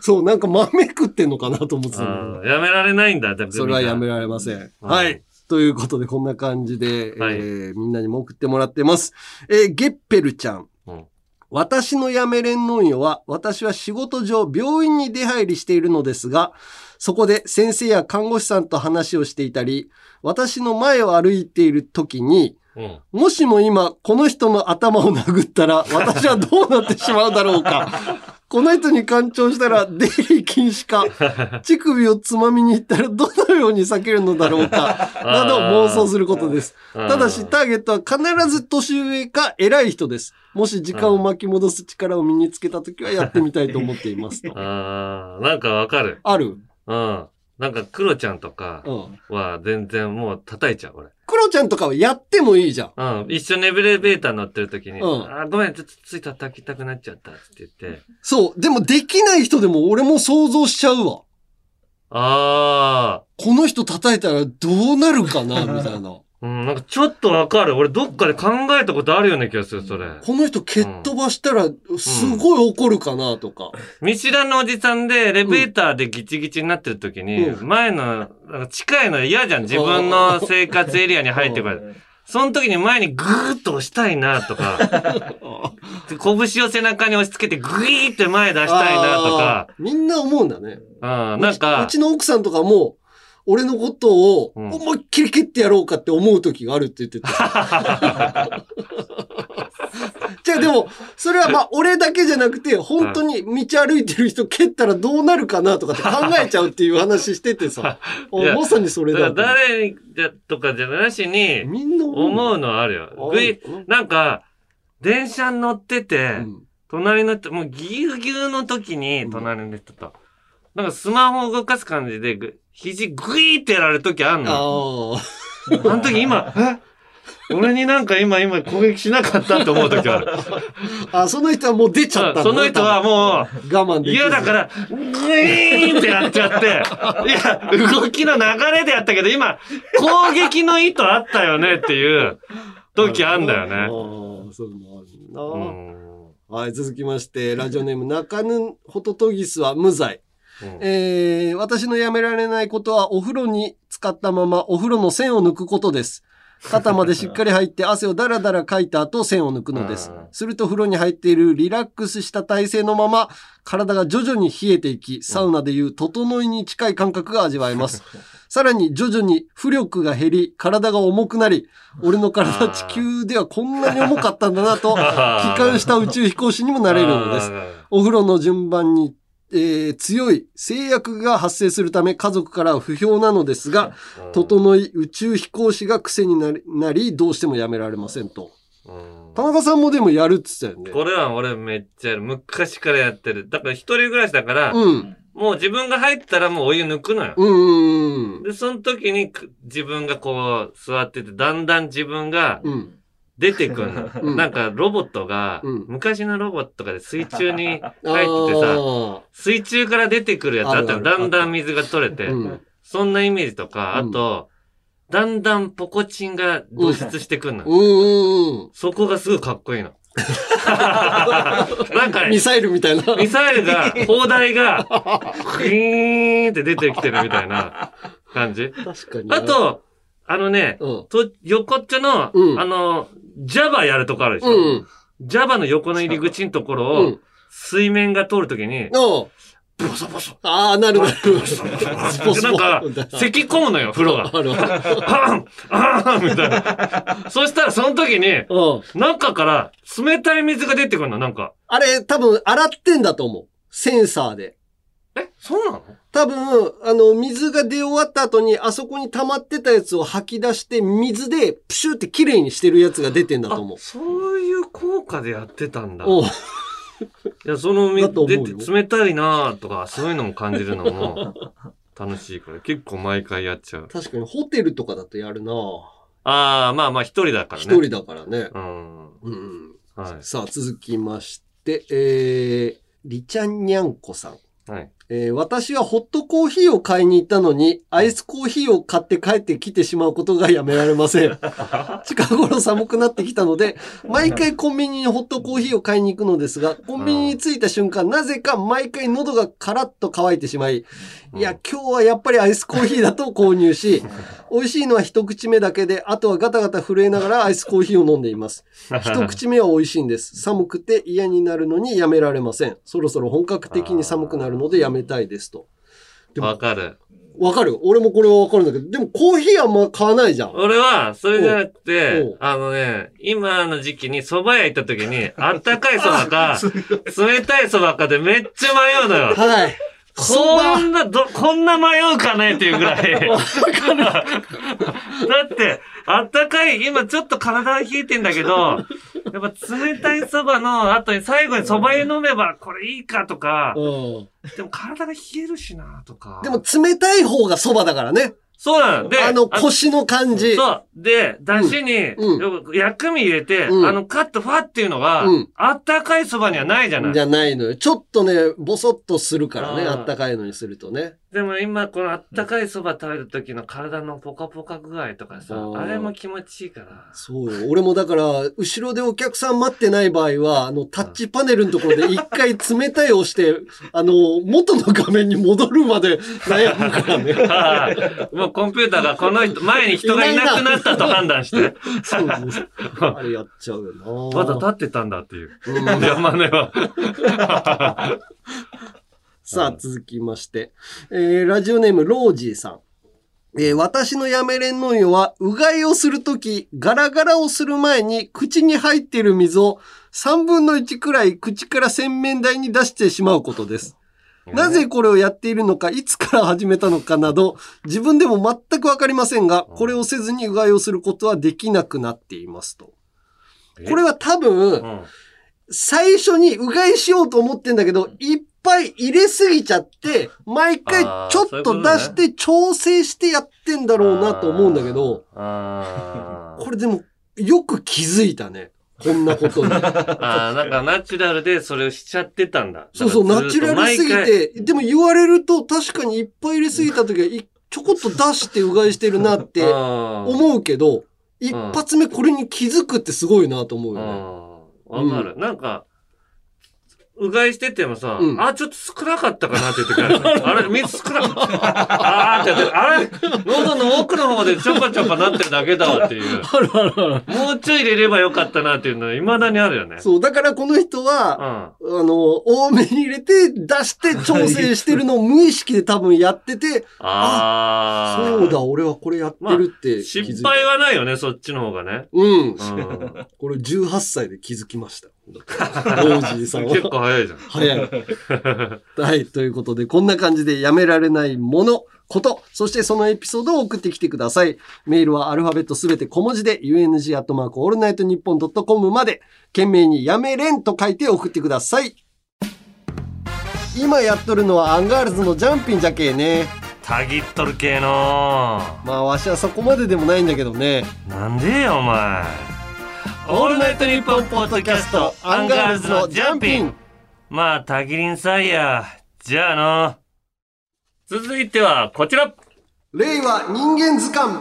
そう、なんか豆食ってんのかなと思ってたやめられないんだ、それはやめらられませんはい。ということで、こんな感じで、はいえーみんなにも送ってもらってます。えーゲッペルちゃん。うん私のやめれんのんよは、私は仕事上病院に出入りしているのですが、そこで先生や看護師さんと話をしていたり、私の前を歩いている時に、うん。もしも今、この人の頭を殴ったら、私はどうなってしまうだろうか。この人に干潮したら、出入り禁止か。[laughs] 乳首をつまみに行ったら、どのように避けるのだろうか。など妄想することです。ただし、ターゲットは必ず年上か偉い人です。もし時間を巻き戻す力を身につけたときはやってみたいと思っていますと。あーなんかわかる。あるうん。なんか、クロちゃんとかうん。は全然もう叩いちゃう、俺。クロちゃんとかはやってもいいじゃん。うん。一緒にエレベーター乗ってる時に、うんあー、ごめん、ちょっとつい叩きたくなっちゃったって言って、そう。でもできない人でも俺も想像しちゃうわ。あこの人叩いたらどうなるかなみたいな。ー、うん、なんかちょっとわかる。俺どっかで考えたことあるような気がする、それ。この人蹴っ飛ばしたらすごい怒るかなとか。見知らぬおじさんでエレベーターでギチギチになってる時に、う前の、なんか近いの嫌じゃん。自分の生活エリアに入ってくる。その時に前にグーッと押したいなとか、で [laughs] 拳を背中に押し付けてグイーって前出したいなとか、みんな思うんだね。うん、なんかう、ちの奥さんとかも、俺のことをうん。思いっきり蹴ってやろうかって思う時があるって言ってた。[laughs] じゃあでも、それはまあ俺だけじゃなくて、本当に道歩いてる人蹴ったらどうなるかなとかって考えちゃうっていう話しててさ。まさにそれだだ誰にじゃとかじゃなしに、みんな思うの。あるよ。グイ、なんか、電車に乗ってて、隣の人、もうぎゅうぎゅうの時に、隣の人と、なんかスマホを動かす感じで、ぐ肘グイーってやられる時あんの。ああの時今、え？俺になんか今、今攻撃しなかったって思う時ある。あ。あ、その人はもう出ちゃったその人はもう、我慢できず嫌だから、グイーンってやっちゃって、いや、動きの流れでやったけど、今、攻撃の意図あったよねっていう時あんだよあね。ーそういうのあるうな。んはい、続きまして、ラジオネーム、中ぬホトトギスは無罪。うんえー、私のやめられないことは、お風呂に使ったままお風呂の線を抜くことです。肩までしっかり入って汗をだらだらかいた後線を抜くのですうん。すると風呂に入っているリラックスした体勢のまま体が徐々に冷えていき、サウナでいう整いに近い感覚が味わえます。[laughs] さらに徐々に浮力が減り、体が重くなり、俺の体地球ではこんなに重かったんだなと、[laughs] 帰還した宇宙飛行士にもなれるのです。お風呂の順番に、えー強い制約が発生するため家族からは不評なのですが、うん整い宇宙飛行士が癖になりどうしてもやめられませんと。うん田中さんもでもやるって言ってたよね。これは俺めっちゃやる。昔からやってる。だから一人暮らしだから、うん。もう自分が入ったらもうお湯抜くのよ。うんうんうん。で、その時にく自分がこう座ってて、だんだん自分がうん。出てくんの。うんなんかロボットが、うん昔のロボットが水中に入っててさ、あ水中から出てくるやつあったらあるあるだんだん水が取れて、ーうんそんなイメージとか、あうんと、だんだんポコチンが露出してくんの。うん。そこがすごいかっこいいの。[laughs] なんかねミサイルみたいな。ミサイルが、[laughs] 砲台が、[laughs] グイーンって出てきてるみたいな感じ。確かに。あ、と、あのね、うん。と、横っちょの、うんあの、Java やるとこあるでしょ、うん。?Java の横の入り口のところを、うん。水面が通るときに、おボソボソ。ああ、なるなる。スポスポなんか、咳込むのよ、風呂が。あるああーみたいな。そしたらその時に、うん。中から冷たい水が出てくるの、なんか。あれ、多分、洗ってんだと思う。センサーで。え、そうなの？多分、あの、水が出終わった後に、あそこに溜まってたやつを吐き出して、水でプシュって綺麗にしてるやつが出てんだと思う。そういう効果でやってたんだ。いや、そのみだと思うよ出て冷たいなとか、そういうのも感じるのも楽しいから、結構毎回やっちゃう。確かに、ホテルとかだとやるなああ、まあまあ一人だからね。一人だからね。うん。うん。はい。さあ、続きまして、えー、りちゃんにゃんこさん。はい。えー私はホットコーヒーを買いに行ったのに、アイスコーヒーを買って帰ってきてしまうことがやめられません。[laughs] 近頃寒くなってきたので、毎回コンビニにホットコーヒーを買いに行くのですが、コンビニに着いた瞬間、なぜか毎回喉がカラッと乾いてしまい、いや、今日はやっぱりアイスコーヒーだと購入し、美味しいのは一口目だけで、あとはガタガタ震えながらアイスコーヒーを飲んでいます。[laughs] 一口目は美味しいんです。寒くて嫌になるのにやめられません。そろそろ本格的に寒くなるのでやめたいですと。わかる。わかる俺もこれはわかるんだけど、でもコーヒーあんま買わないじゃん。俺は、それじゃなくて、あのね、今の時期に蕎麦屋行った時に、あったかい蕎麦か、[laughs] 冷たい蕎麦かでめっちゃ迷うのよ。はい。こんな、ど、こんな迷うかねっていうぐらい。[laughs] だって、あったかい、今ちょっと体が冷えてんだけど、やっぱ冷たい蕎麦の後に最後に蕎麦湯飲めばこれいいかとか、うん。でも体が冷えるしなとか。でも冷たい方がそばだからね。そうなの。で、あの腰の感じ。そう。で、だしに、う薬味入れて、うんあの、カットファっていうのが、うんあったかい蕎麦にはないじゃないじ。ゃないのよ。ちょっとね、ボソッとするからね。うんあったかいのにするとね。でも今、このあったかい蕎麦食べる時の体のポカポカ具合とかさ、うんあれも気持ちいいから。そうよ。俺もだから、後ろでお客さん待ってない場合は、あの、タッチパネルのところで [laughs] 一回冷たい押して、あの、元の画面に戻るまで悩むからね。[laughs] はいもうコンピューターがこの人、前に人がいなくなったと判断して、そうそうそう。[laughs] あれやっちゃうよな。まだ立ってたんだっていう。うん山根は。さあ、続きまして。えー、ラジオネーム、ロージーさん。えー私のやめれんのよは、うがいをするとき、ガラガラをする前に、口に入っている水を3分の1くらい口から洗面台に出してしまうことです。なぜこれをやっているのか、いつから始めたのかなど、自分でも全くわかりませんが、これをせずにうがいをすることはできなくなっていますと。これは多分、うん最初にうがいしようと思ってんだけど、いっぱい入れすぎちゃって、毎回ちょっと出して調整してやってんだろうなと思うんだけど、これでもよく気づいたね。こんなことに。[laughs] あー、なんかナチュラルでそれをしちゃってたんだ。そうそう、ナチュラルすぎ。て、でも言われると確かにいっぱい入れすぎた時はいちょこっと出してうがいしてるなって思思うけど、一発目これに気づくってすごいなと思うよね。わかる。なんか、うがいしててもさ、うんあ、ちょっと少なかったかなっていう時ある。[laughs] あれ、水少なかった。あーってやって、あれ、喉の奥の方でちょぱちょぱなってるだけだわっていう。[laughs] あるあるある。もうちょい入れればよかったなっていうのは未だにあるよね。そう、だからこの人は、うん。あの、多めに入れて、出して調整してるのを無意識で多分やってて、ああ。そうだ、俺はこれやってるって気づいた。失敗はないよね、そっちの方がね。うん。うん。これ18歳で気づきました。ロージーさんは。結構早いじゃん。早い。[laughs] はい。ということで、こんな感じでやめられないもの、こと、そしてそのエピソードを送ってきてください。メールはアルファベットすべて小文字で、UNG アットマークオールナイトニッポンドットコムまで、件名にやめれんと書いて送ってください。今やっとるのはアンガールズのジャンピンじゃけえね。たぎっとる系のまあ、わしはそこまででもないんだけどね。なんでよ、お前。オールナイトニッポンポッドキャストアンガールズのジャンピンまあ、たぎりんさいや。じゃあの。続いてはこちら。令和人間図鑑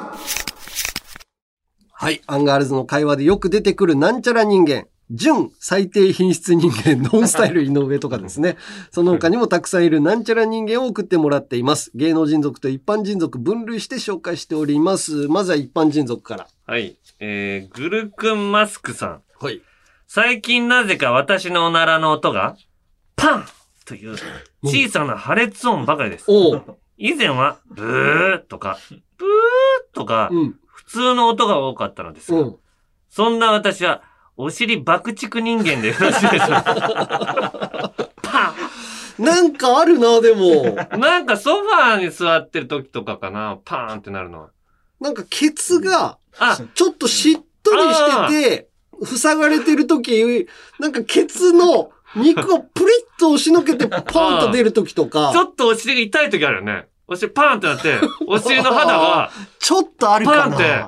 はい。アンガールズの会話でよく出てくるなんちゃら人間。純最低品質人間、ノンスタイル井上とかですね。[laughs] その他にもたくさんいるなんちゃら人間を送ってもらっています。芸能人族と一般人族分類して紹介しております。まずは一般人族から。はい。えー、グルクンマスクさん。はい。最近なぜか私のおならの音が、パンという小さな破裂音ばかりです。以前は、ブーとか、ブーとか、うん。普通の音が多かったのですが、うん。そんな私は、お尻爆竹人間でよろしいでしょうか？パ [laughs] なんかあるな、でも。ン [laughs] なんかソファーに座ってる時とかかな、パーンってなるの。なんかケツが、あ、ちょっとしっとりしてて、塞がれてる時、なんかケツの肉をプリッと押しのけてポンと出る時とか、[laughs] ちょっとお尻が痛い時あるよね。お尻パーンってなって、[laughs] お尻の肌が、ちょっとあるかな。パンって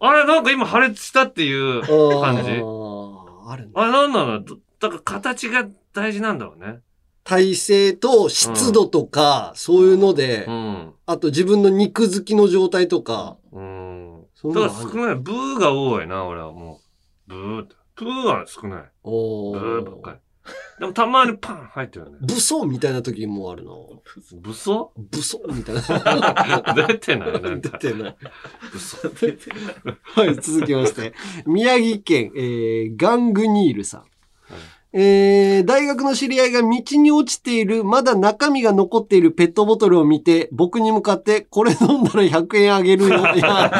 あれなんか今破裂したっていう感じ。あーあるね。あれなんなのどだから形が大事なんだろうね。体勢と湿度とか、そういうので、うん。あと自分の肉付きの状態とか、うん。そんだから少ない。ブーが多いな、俺はもう。ブーって。プーは少ない。おブーばっかーり。でもたまにパン入ってるよね。武装みたいな時もあるな。武装？武装みたいな。[laughs] 出てないなん出か。てない。武装。[laughs] はい、続きまして。宮城県、えー、ガングニールさん。えー、大学の知り合いが道に落ちている、まだ中身が残っているペットボトルを見て、僕に向かって、これ飲んだら100円あげるよ。[laughs] いや、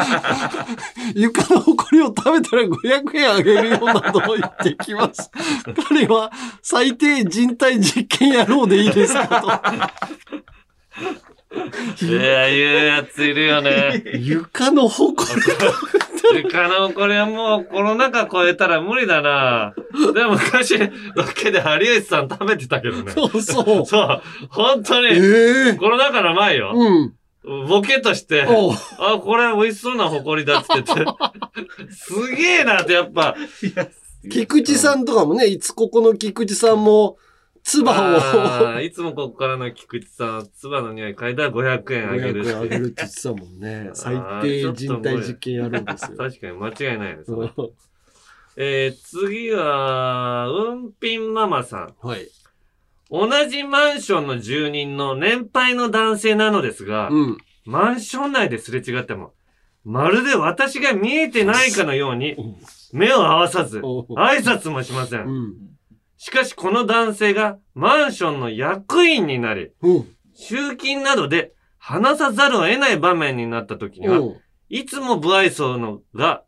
床の埃を食べたら500円あげるよなど言ってきます。[laughs] 彼は、最低人体実験野郎でいいですかいや、言うやついるよね。と。床の埃床のこれはもうコロナ禍超えたら無理だな。でも昔、ロケで有吉さん食べてたけどね。そうそう。そう。本当に、えコロナ禍の前よ。うん。ボケとして、あ、これ美味しそうな埃だっつってて。すげえなってやっぱ。菊池さんとかもね、いつここの菊池さんも、唾をいつもここからの菊池さん、唾の匂い嗅いだら500円あげる500円あ。げるって言ってたもんね。最低人体実験やるんですよ。確かに間違いないです。うんえー、次は、うんぴんママさん。はい。同じマンションの住人の年配の男性なのですが、うん。マンション内ですれ違っても、まるで私が見えてないかのように、目を合わさず、挨拶もしませ。うんん。しかしこの男性がマンションの役員になり、うん。集金などで話さざるを得ない場面になった時には、うん。いつも不愛想のが、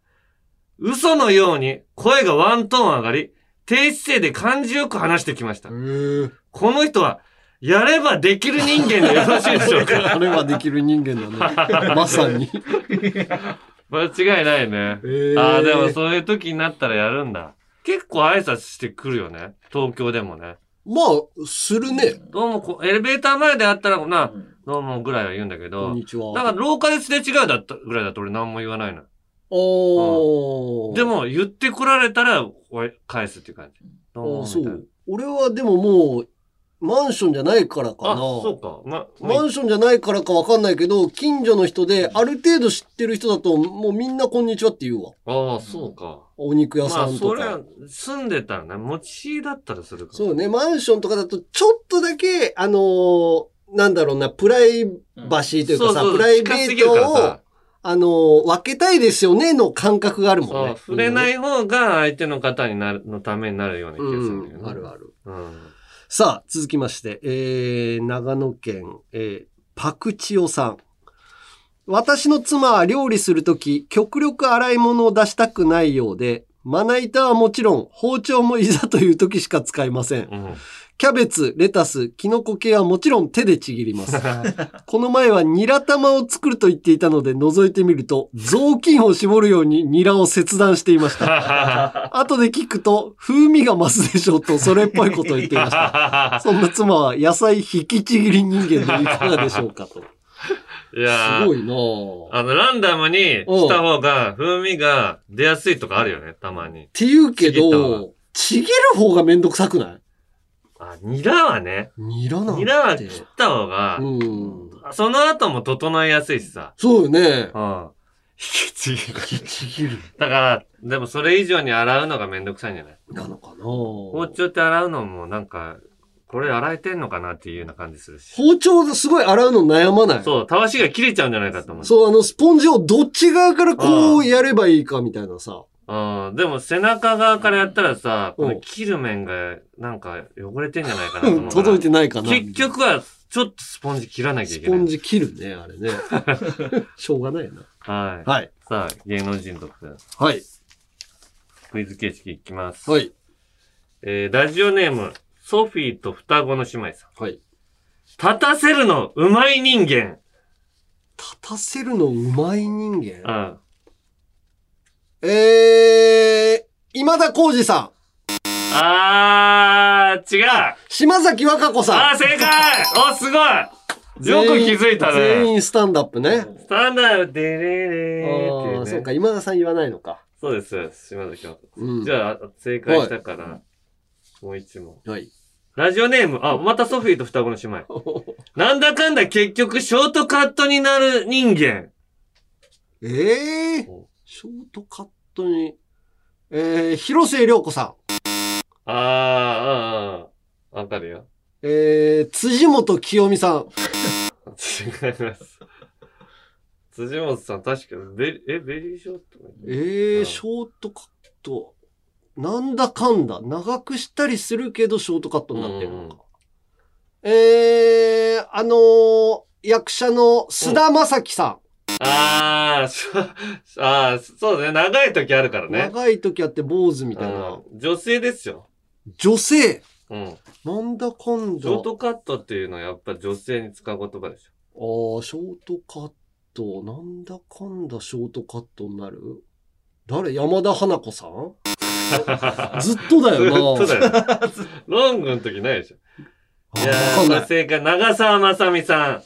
嘘のように声がワントーン上がり、低姿勢で感じよく話してきましたこの人は、やればできる人間でよろしいでしょうか？[laughs] あれはできる人間だね。[laughs] まさに。間違いないね。ああ、でもそういう時になったらやるんだ。結構挨拶してくるよね。東京でもね。まあ、するね。どうもこ、エレベーター前であったらな、どうもぐらいは言うんだけこんど、にちは。だから廊下ですれ違いだったぐらいだと俺何も言わないの。おー。で、も言ってこられたら、返すっていう感じ。どうそう。俺はでももう、マンションじゃないからかあ、な。そうか。ま、マンションじゃないからかわかんないけど、近所の人で、ある程度知ってる人だと、もうみんなこんにちはって言うわ。ああ、そうか。お肉屋まあ、さんとか。それは、住んでたらね、持ちだったらするかも。そうね、マンションとかだと、ちょっとだけ、あのーなんだろうな、プライバシーというかさ、そうそうプライベートをさ、あのー分けたいですよね、の感覚があるもんね。触れない方が相手の方になる、のためになるような気がするんだよね。うん、あるある。うん。さあ、続きまして、えー、長野県、えー、パクチオさん。私の妻は料理するとき、極力洗い物を出したくないようで、まな板はもちろん、包丁もいざという時しか使いません。うん。キャベツ、レタス、キノコ系はもちろん手でちぎります。[laughs] この前はニラ玉を作ると言っていたので覗いてみると、雑巾を絞るようにニラを切断していました。[laughs] 後で聞くと、風味が増すでしょうと、それっぽいことを言っていました。そんな妻は野菜引きちぎり人間でいかがでしょうかと。いやーすごいなぁ。っあの、ランダムにした方が、風味が出やすいとかあるよね、たまに。て言うけちぎった方ど、ちぎる方がめんどくさくない？あ、ニラはね、ニラなんて。ニラは切った方が、うん。その後も整えやすいしさ。そうよね。うん。引きちぎる。ちぎる。だから、でもそれ以上に洗うのがめんどくさいんじゃない？なのかな包丁って洗うのもなんか、これ洗えてんのかなっていうような感じするし。包丁ですごい洗うの悩まない？そう、たわしが切れちゃうんじゃないかと思う。そう、あの、スポンジをどっち側からこうやればいいかみたいなさ。うん。でも背中側からやったらさ、うんこの切る面がなんか汚れてんじゃないかなと思う。[laughs] 届いてないかな。結局は、ちょっとスポンジ切らなきゃいスけない。ポンジ切るね、あれね。[laughs] しょうがないな。はい。はい。さあ、芸能人族、はい。クイズ形式いきます。はい。えー、ラジオネーム、ソフィーと双子の姉妹さん。はい。立たせるのうまい人間。立たせるのうまい人間？うん。えー、今田耕司さん。あー、違う島崎和歌子さん。あー、正解お、すごいよく気づいたね。全員スタンダップね。スタンダード、デレレーっていうね。ああ、そうか、今田さん言わないのか。そうです、島崎は。うんじゃあ、正解したから、もう一問。はい。ラジオネーム、あ、またソフィーと双子の姉妹。[laughs] なんだかんだ結局ショートカットになる人間。ええショートカットに。えー、広末涼子さん。あー、あー、あーわかるよ。えー、辻本清美さん。違います。辻本さん、確かベリ、え、ベリーショート？えー、うんショートカット。なんだかんだ。長くしたりするけど、ショートカットになってるのか。えー、あのー役者の菅田将暉さあー、しょあー、そうね。長い時あるからん。ね。長い時あって坊主みたいな。うん女性ですよ。女性。うん。なんだかんだ。ショートカットっていうのはやっぱ女性に使う言葉でしょ。ああ、ショートカット。なんだかんだショートカットになる？誰？山田花子さん？[laughs] ずっとだよな。ずっとだよ。ロングの時ないでしょ。いやー。正解、長澤まさみさん。あ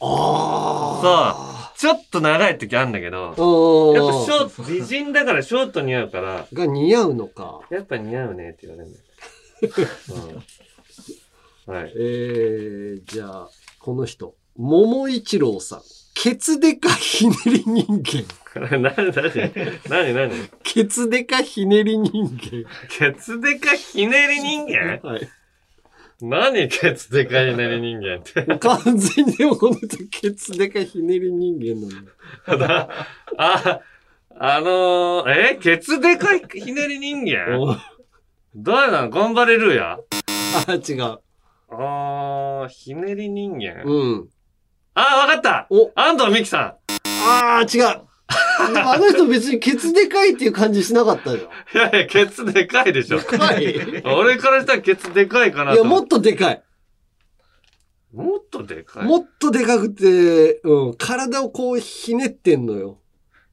あ。ちょっと長い時あるんだけど、そう。やっぱうんショート、美人だからショート似合うから、が似合うのか。やっぱ似合うねって言われるんだよ。[laughs] うん、はい。えー、じゃあ、この人。桃一郎さん。ケツデカひねり人間。な、なに、なに、なにケツデカひねり人ケツデカひねり人間？間。はい。何？ケツデカひねり人間って。完全にでもこの人、ケツデカひねり人間なんだ。だあ、あのー、え？ケツデカひねり人間？お誰なの？頑張れるやあ、違う。あー、ひねり人間、うん。あー、わかったお安藤美希さああ、違う。あの人別にケツでかいっていう感じしなかったじん。いやいや、ケツでかいでしょ。でかいい俺からしたらケツでかいかなとや、思もっとでかい。もっとでかい。もっとでかくて、うん、体をこうひねってんのよ。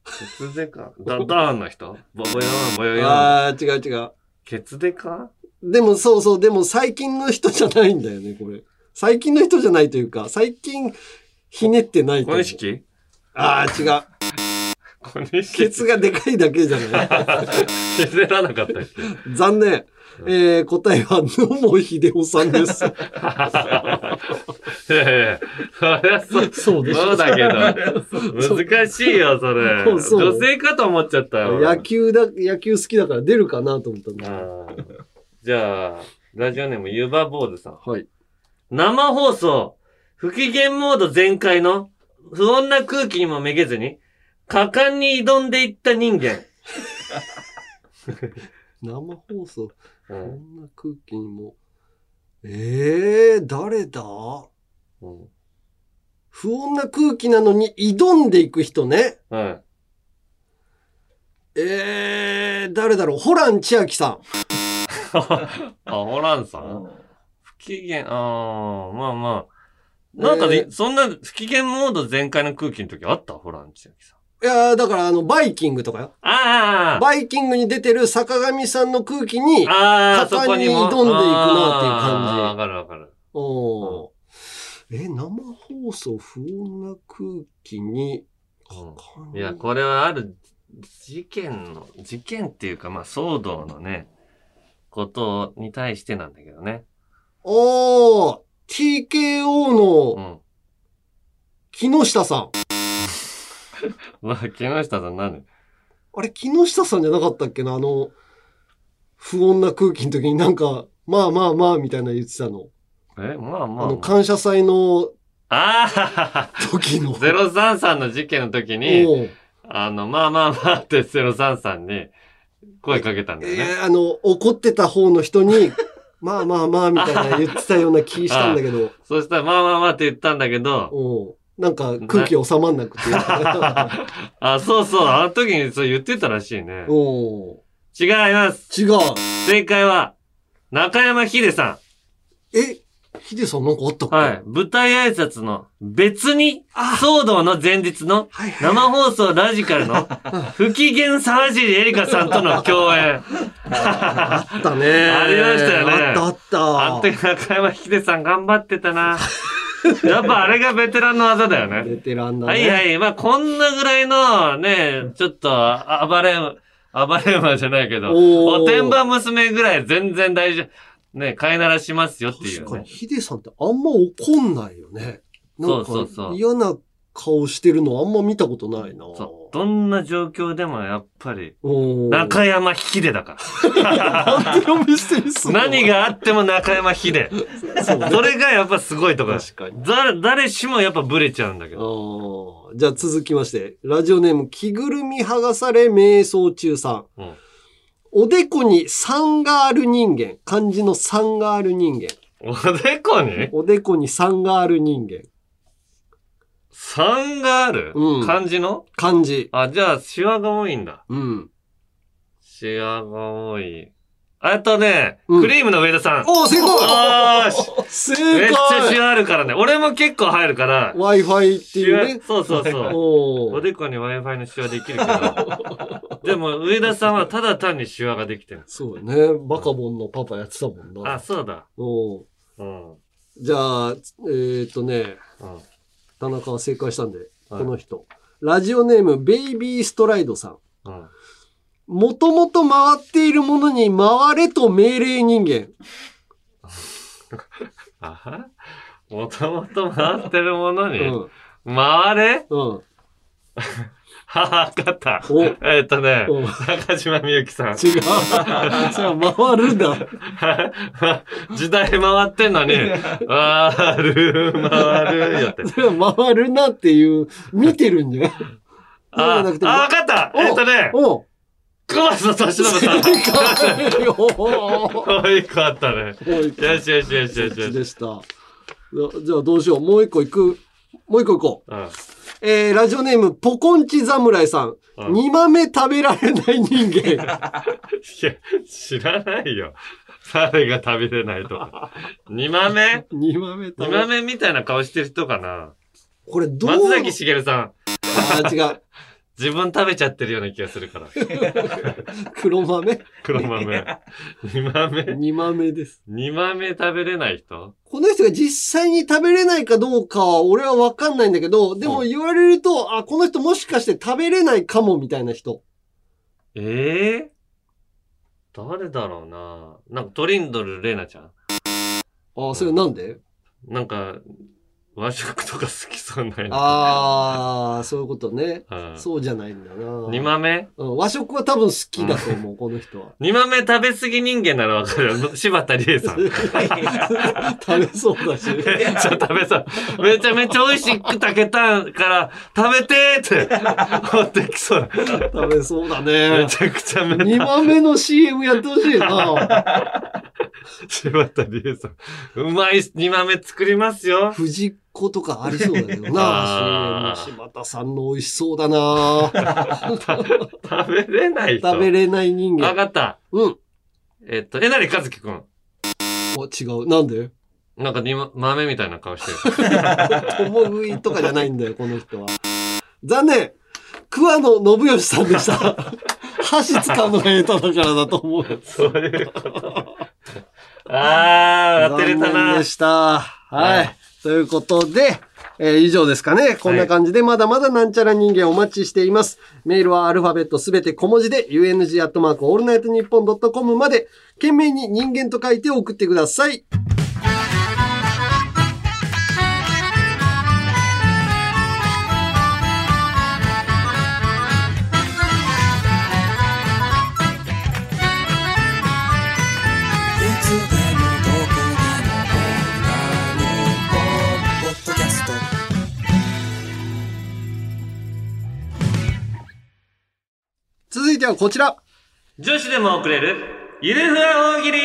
ケツでかだ、ダーンの人？ボボヨン、ボヨヨン。ああ、違う違う。ケツでか？でもそうそう、でも最近の人じゃないんだよね、これ。最近の人じゃないというか、最近ひねってないと思う。小錦ああ、違う。ケツがでかいだけじゃない。ひねらなかった残念。えー、答えは野茂秀夫さんです。[laughs] いやいや、そりゃそう、そうでしょそうだけど、難しいよ、それ。そうそう女性かと思っちゃったよ。野球だ、野球好きだから出るかなと思ったんだ。じゃあ、ラジオネームゆば坊主さん。はい。生放送、不機嫌モード全開の不穏な空気にもめげずに、果敢に挑んでいった人間。[laughs] 生放送、こうんんな空気にも。ええー、誰だ？うん不穏な空気なのに挑んでいく人ね。はい。ええー、誰だろう？ホラン千秋さん。[laughs] あ、ホランさん不機嫌、あー、まあまあ。なんかね、えーそんな不機嫌モード全開の空気の時あった？ホラン千秋さん。いやーだからあの、バイキングとかよ。あバイキングに出てる坂上さんの空気にあ、、ああ、そこにも。挑んでいくなっていう感じわかるわかる。おーえ、生放送不穏な空気に、いや、これはある事件の、事件っていうか、まあ、騒動のね、ことに対してなんだけどね。おー、TKO うのん。木下さん。まあ、木下さん何あれ、木下さんじゃなかったっけなあの、不穏な空気の時になんか、まあまあまあみたいな言ってたの。え、まあまあ、あの、まあ。感謝祭のああ時の。033の事件の時に、あの、まあまあまあって033に声かけたんだよね。えーあの、怒ってた方の人に、[laughs] まあまあまあみたいな言ってたような気したんだけど、そしたら、まあまあまあって言ったんだけど、なんか空気収まんなくて。[laughs] あ、そうそう、あの時にそう言ってたらしいね。おう違います。違う。正解は、中山秀さえ、ヒデさんなんかあったっん。け？はい。舞台挨拶の別に、騒動の前日の。生放送ラジカルの [laughs] 不機嫌沢尻エリカさんとの共演。あったね。[laughs] ありましたよねあったあった。あの時中山秀さん頑張ってたな。[laughs] やっぱあれがベテランの技だよね。ベテランだね。はいはい。まあこんなぐらいのね、ちょっとあ暴れ、暴れ馬じゃないけど、おてんば娘ぐらい全然大丈夫。ね、飼いならしますよっていう確かに、ね。ヒデさんってあんま怒んないよね。そうそうそう嫌な顔してるのあんま見たことないな。そう。どんな状況でもやっぱり、中山秀だかなんて呼び捨てにすんの？ら。何があっても中山秀。そそれがやっぱすごいところ。確かに。誰、誰しもやっぱブレちゃうんだけど。じゃあ続きまして、ラジオネーム、着ぐるみ剥がされ瞑想中さん。うんおでこに3がある人間。漢字の3がある人間。おでこに？おでこに3がある人間。3がある、うん漢字の？漢字。あ、じゃあ、シワが多いんだ。うん。シワが多い。あとね、うんクリームの上田さん。おー、正あーし解正めっちゃシ解ワあるからね。俺も結構入るから。!Wi-Fi っていうね。そうそうそう。おでこに Wi-Fi のシワできるけど。[laughs] でも、上田さんはただ単にシワができてる。そうだね。バカボンのパパやってたもんな。あ、そうだ。おーうん。じゃあ、えーっとね、うん。田中は正解したんで、はいこの人。ラジオネーム、ベイビーストライドさん。うん。もともと回っているものに回れと命令人間。[laughs] もともと回ってるものに、うん。回れ？うん。はは、わかった。おえっとねお、中島みゆきさん。違う。それは回るんだ。[laughs] 時代回ってんのに、回る、回るよって。それは回るなっていう、見てるんじゃあ、ゃなくてあ、わかったおえっとね、熊須敏信さん。正解よもう一個あったね。よしよしよしよしよし。でした。じゃあどうしよう。もう一個行く。もう一個行こう。うんえー、ラジオネーム、ポコンチ侍さん。うん煮豆食べられない人間。[laughs] いや、知らないよ。誰が食べれないとか。煮豆？煮豆食べ煮豆みたいな顔してる人かなこれどう？松崎しげるさん。あー、違う。自分食べちゃってるような気がするから。[laughs] 黒豆？黒豆。煮豆煮豆です。煮豆食べれない人？この人が実際に食べれないかどうかは俺はわかんないんだけど、でも言われると、あ、この人もしかして食べれないかもみたいな人。ええ誰だろうななんかトリンドルレナちゃん？あ、それなんで？なんか、和食とか好きそうなの。ああ、そういうことね。うんそうじゃないんだな。煮豆？うん和食は多分好きだと思う、この人は。煮豆食べ過ぎ人間ならわかるよ。[laughs] 柴田理恵さん。めっ食べそうだし。[laughs] ちゃ食べそう。めちゃめちゃ美味しく炊けたから、食べてーって持ってきそう。食べそうだめね。ちゃくちゃめ煮た。豆の CM やってほしいな。柴田理恵さん。うまい煮豆作りますよ。藤子とかありそうだ [laughs] けどあな。柴田さんの美味しそうだな。食べれない人。食べれない人わ間。かった。うん。えっと、えなりかずきくん。お違う。なんで？なんか煮ま豆みたいな顔してる。[laughs] 共食いとかじゃないんだよ、この人は。残念桑野信義さんでした。[laughs] 箸使うのが下手だからだと思う。そういうこと。あー、当てれたな残念で。した。はい。ということで、えー以上ですかね。こんな感じで、まだまだなんちゃら人間お待ちしています。メールはアルファベットすべて小文字で、UNG アットマークオールナイトニッポンドットコムまで、件名に人間と書いて送ってください。続いてはこちら。女子でも送れる、ゆるふわ大喜利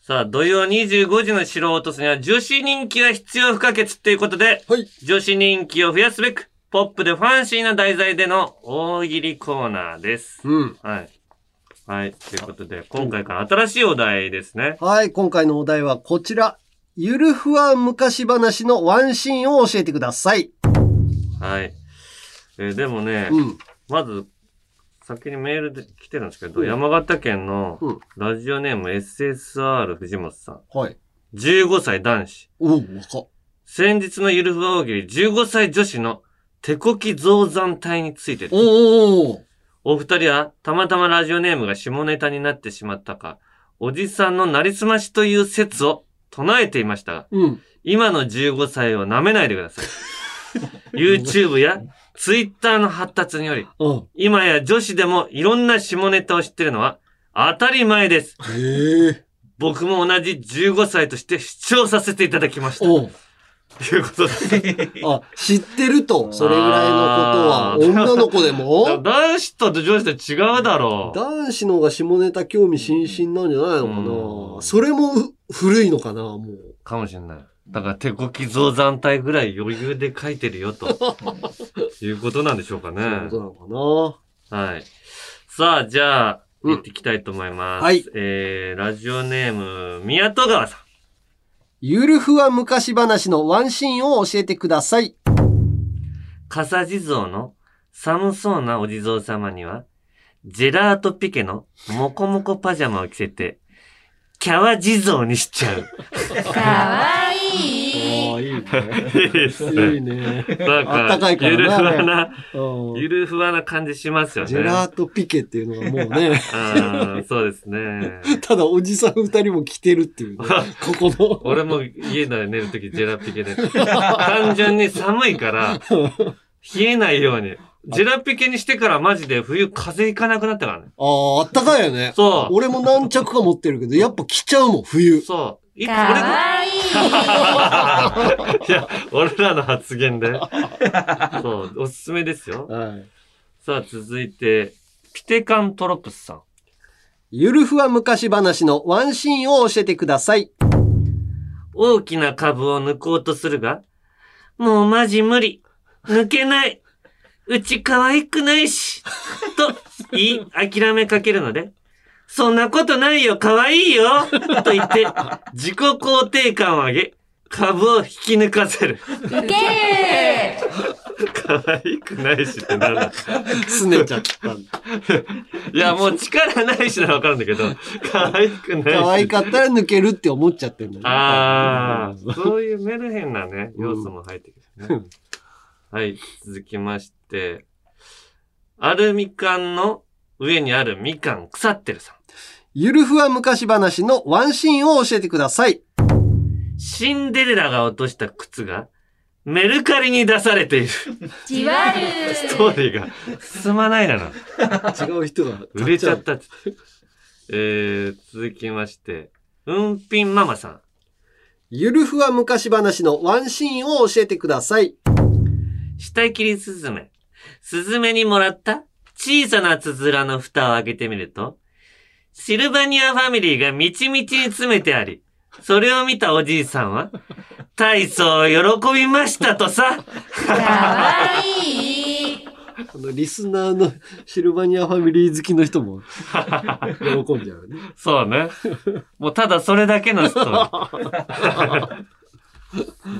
さあ、土曜25時の城を落とすには女子人気が必要不可欠っていうことで、はい。女子人気を増やすべく、ポップでファンシーな題材での大喜利コーナーです。うん。はい。はい。ということで、今回から新しいお題ですね。はい、今回のお題はこちら。ゆるふわ昔話のワンシーンを教えてください。はい。えーでもね、うん。まず、先にメールで来てるんですけど、うん山形県のうんラジオネーム SSR 藤本さん。はい。15歳男子。おう、若っ。先日のゆるふわ大喜利15歳女子の手こき増産体についてですおうおうお二人はたまたまラジオネームが下ネタになってしまったか、おじさんのなりすましという説を唱えていましたが、うん。今の15歳を舐めないでください。[laughs] YouTube や Twitter の発達により、うん。今や女子でもいろんな下ネタを知ってるのは当たり前です。僕も同じ15歳として主張させていただきました。ということで。[laughs] あ、知ってると、それぐらいのことは女の子でも？[laughs] 男子と女子と違うだろう。男子の方が下ネタ興味津々なんじゃないのかうんなそれもう古いのかなもう。かもしれない。だから手こき増産体ぐらい余裕で書いてるよと。[laughs] いうことなんでしょうかね。そういうことなのかなはい。さあ、じゃあ、うん行っていきたいと思います。はいえー、ラジオネーム、宮戸川さん。ゆるふわ昔話のワンシーンを教えてください。笠地蔵の寒そうなお地蔵様には、ジェラートピケのモコモコパジャマを着せて、キャワ地蔵にしちゃう。かわいいいいね。いいね。いいね。なんか、あったかいからなゆるふわな、うんゆるふわな感じしますよね。ジェラートピケっていうのがもうね、そうですね。[laughs] ただおじさん二人も着てるっていうね、[laughs] ここの。俺も家で寝るときジェラピケで。単純に寒いから、冷えないように。ジェラピケにしてからマジで冬風邪ひかなくなったからね。ああ、あったかいよね。そう。俺も何着か持ってるけど、やっぱ着ちゃうもん、冬。そう。いつか俺わ [laughs] いや、俺らの発言で。[laughs] そう、おすすめですよ。はい。さあ、続いて、ピテカントロプスさん。ゆるふわ昔話のワンシーンを教えてください。大きな株を抜こうとするが、もうマジ無理。抜けない。うち可愛くないし。と言い諦めかけるので、そんなことないよ、可愛いよと言って、自己肯定感を上げ、株を引き抜かせる。ウケる可愛くないしってなんだ。すねちゃったんだ。いや、もう力ないしならわかるんだけど、可愛くないし。可愛かったら抜けるって思っちゃってんだね。ああ、そういうメルヘンなね、要素も入ってくるね。はい、続きまして、アルミ缶の上にあるみかん腐ってるさん。ゆるふわ昔話のワンシーンを教えてください。シンデレラが落とした靴がメルカリに出されている。じわストーリーが進まないなの。違う人が。売れちゃったっつって。えー、続きまして、うんぴんママさん。ゆるふわ昔話のワンシーンを教えてください。下切りスズメ。スズメにもらった小さなつづらの蓋を開けてみると、シルバニアファミリーがみちみちに詰めてあり、それを見たおじいさんは、体操を喜びましたとさ。かわいいあの、リスナーのシルバニアファミリー好きの人も喜んじゃうよね。そうね。もうただそれだけのストーリー。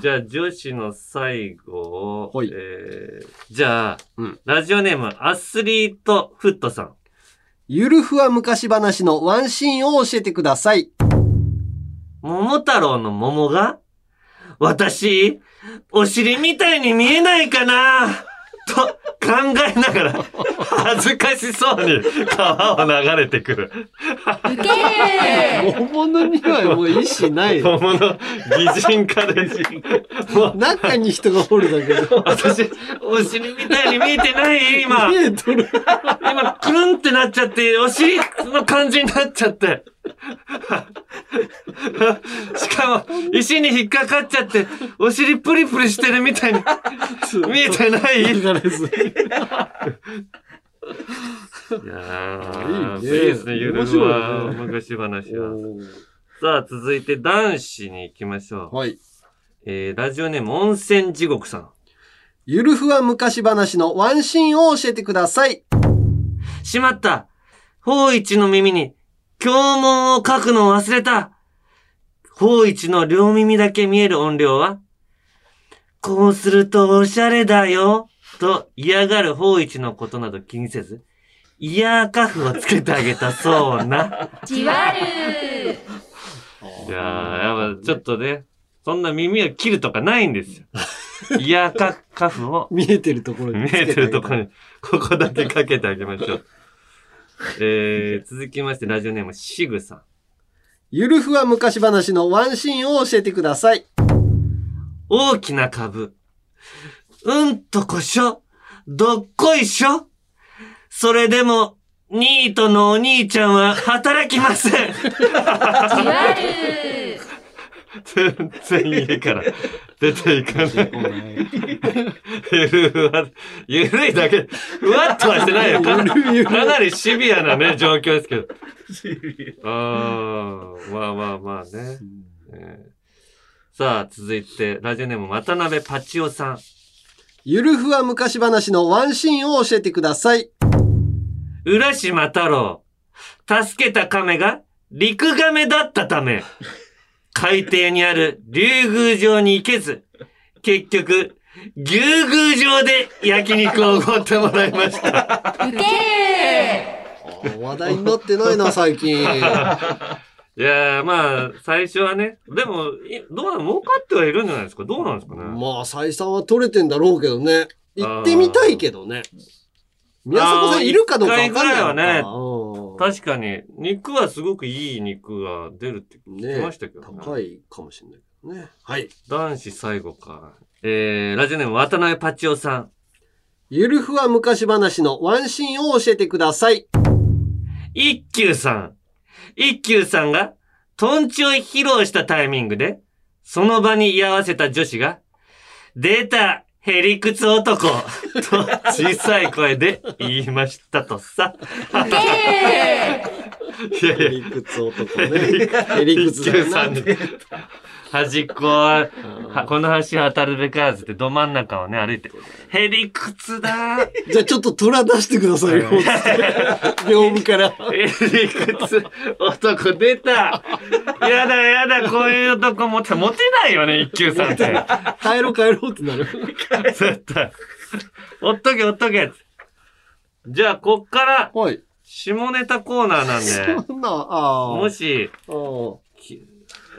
じゃあ女子の最後を、はいえー、じゃあ、うんラジオネームアスリートフットさん。ゆるふわ昔話のワンシーンを教えてください。桃太郎の桃が私、お尻みたいに見えないかなと考えながら、恥ずかしそうに川を流れてくる。ウケー桃のにはもう意思ないよ。桃の擬人化で。もう中に人がおるだけで。私、お尻みたいに見えてない今。見えとる。今、くるんってなっちゃって、お尻の感じになっちゃって。[laughs] しかも、石に引っかかっちゃって、お尻プリプリしてるみたいに見えてないい。やー、いいねいいですね、ゆる面ふわ昔話は。さあ、続いて男子に行きましょう。はい。えー、ラジオネーム温泉地獄さん。ゆるふわ昔話のワンシーンを教えてください。しまった法一の耳に、経文を書くのを忘れた法一の両耳だけ見える音量は、こうするとおしゃれだよ、と嫌がる法一のことなど気にせず、イヤーカフをつけてあげたそうな。じわるいやー、やっぱちょっとね、そんな耳を切るとかないんですよ。イヤーカカフを [laughs] 見えてるところに見えてるところに、ここだけかけてあげましょう。えー、続きまして、ラジオネーム、シグさん。ゆるふわ昔話のワンシーンを教えてください。大きな株。うんとこしょ。どっこいしょ。それでも、ニートのお兄ちゃんは働きません。じわる全然家から出ていかない。ゆるふわ、[laughs] ゆるいだけ、ふわっとはしてないよ。かなりシビアなね、状況ですけど。ああ、まあまあまあね。えーさあ、続いて、ラジオネーム、渡辺パチオさん。ゆるふわ昔話のワンシーンを教えてください。浦島太郎。助けた亀が陸亀だったため、海底にある竜宮城に行けず、結局、牛宮城で焼肉をおごってもらいました。ウケー話題になってないな、最近。いやー、まあ、最初はね、でも、いどうなの儲かってはいるんじゃないですか？どうなんですかね？まあ、採算は取れてんだろうけどね。行ってみたいけどね。宮迫さんいるかどうかわかんない一回ぐらいはうん確かに、肉はすごくいい肉が出るって聞きねましたけどね。高いかもしれないけどね。はい。男子最後か。えー、ラジオネーム渡辺パチオさん。ゆるふわ昔話のワンシーンを教えてください。一休さん。一休さんが、トンチを披露したタイミングで、その場に居合わせた女子が、出たヘリクツ男と小さい声で言いましたとさ。ヘリクツ男ね。ヘリクツだよな一休さんで端っこは、は [laughs] この橋渡るべからずってど真ん中をね、歩いて、ヘリクツだじゃあちょっと虎出してくださいよ。[laughs] 屏風から。ヘリクツ男出たやだやだ、こういう男モテ、モテないよね、一休さんって。帰ろう帰ろうってなる。絶対。おっとけおっとけ。じゃあ、こっから、はい。下ネタコーナーなんで、そんな、ああ。もし、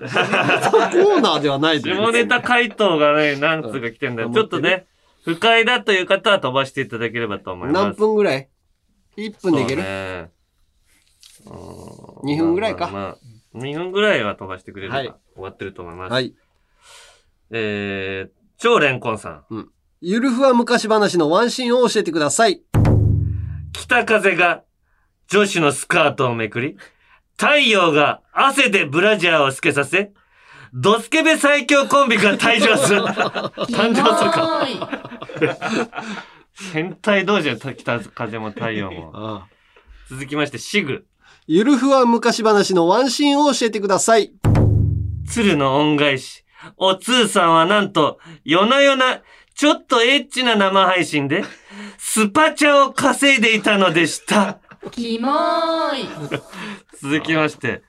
コーナーではないで下ネタ回答がね、何通か来てんだよ。うんちょっとね、不快だという方は飛ばしていただければと思います。何分ぐらい ?1 分でいける？そうねうん2分ぐらいかまあまあまあ2分ぐらいは飛ばしてくれればはい終わってると思います。はい。えー、超レンコンさん。ゆるふわ昔話のワンシーンを教えてください。北風が女子のスカートをめくり、太陽が汗でブラジャーを透けさせ、ドスケベ最強コンビが誕生する。[laughs] 誕生するか。変態同士や北風も太陽も。[laughs] ああ続きまして、シグ。ゆるふわ昔話のワンシーンを教えてください。鶴の恩返し。おつーさんはなんと、夜な夜な、ちょっとエッチな生配信で、スパチャを稼いでいたのでした。キモーい続きまして、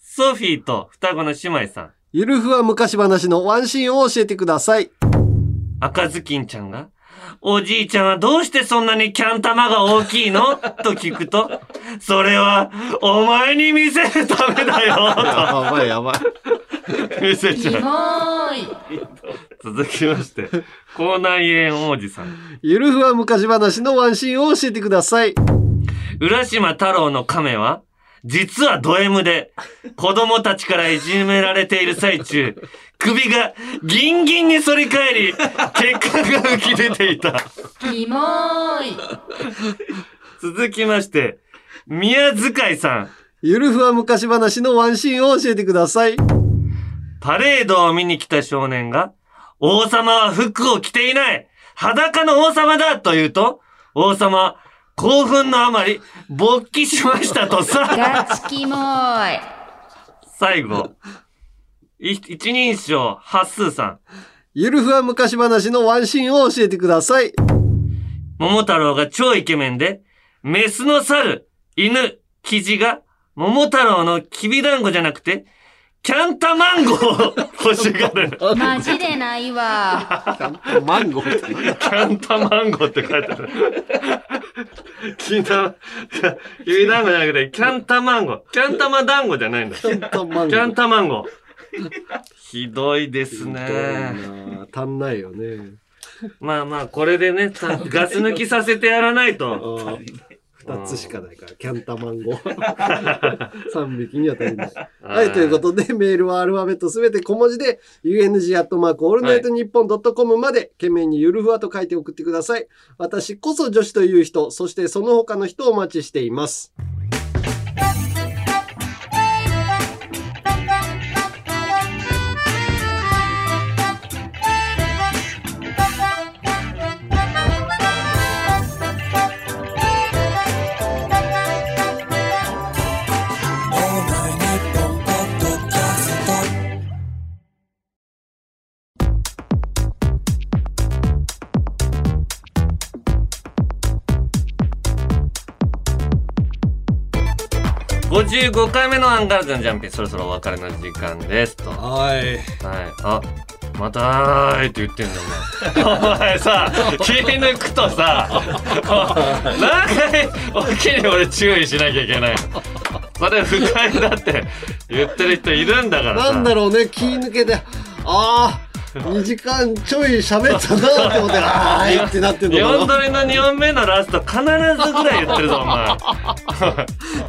ソフィーと双子の姉妹さん。ゆるふわ昔話のワンシーンを教えてください。赤ずきんちゃんが、おじいちゃんはどうしてそんなにキャン玉が大きいの？と聞くと、それは、お前に見せるためだよやばいやばい。と見せちゃう。続きまして、口内炎王子さん。ゆるふわ昔話のワンシーンを教えてください。浦島太郎の亀は、実はド M で、子供たちからいじめられている最中、首がギンギンに反り返り、血管が浮き出ていた。キモーい続きまして、宮遣さん。ゆるふわ昔話のワンシーンを教えてください。パレードを見に来た少年が、王様は服を着ていない裸の王様だと言うと、王様は興奮のあまり勃起しましたとさ。ガチキモーい最後。い一人称、ハッスーさん。ゆるふわ昔話のワンシーンを教えてください。桃太郎が超イケメンで、メスの猿、犬、キジが、桃太郎のきびだんごじゃなくて、キャンタマンゴーを欲しがる。マジでないわマンゴーって。キャンタマンゴーって書いてある。きな、きびだんごじゃなくて、キャンタマンゴー。キャンタマ団子じゃないんだ。キキャンタマンゴー。ャンタマンゴー。ひどいですね。な足んないよね。まあまあ、これでね、たガス抜きさせてやらないと。二つしかないから、キャンタマンゴー。[laughs] 三匹には足りない。はい、ということで、メールはアルファベットすべて小文字で、UNG アットマークオールナイトニッポンドットコムまで、件名にゆるふわと書いて送ってください。私こそ女子という人、そしてその他の人をお待ちしています。55回目のアンガールズのジャンピン、そろそろお別れの時間です。と。ははい。い。あ、またーいって言ってんだお前。[laughs] お前さ、気抜くとさ、[laughs] 何？回おきに俺注意しなきゃいけないの。それ不快だって言ってる人いるんだからさ。なんだろうね、気抜けて、ああ、2時間ちょい喋ったなって思って、[laughs] あーいってなってんの4かな。度目の2本目のラスト必ずぐらい言ってるぞ、お前。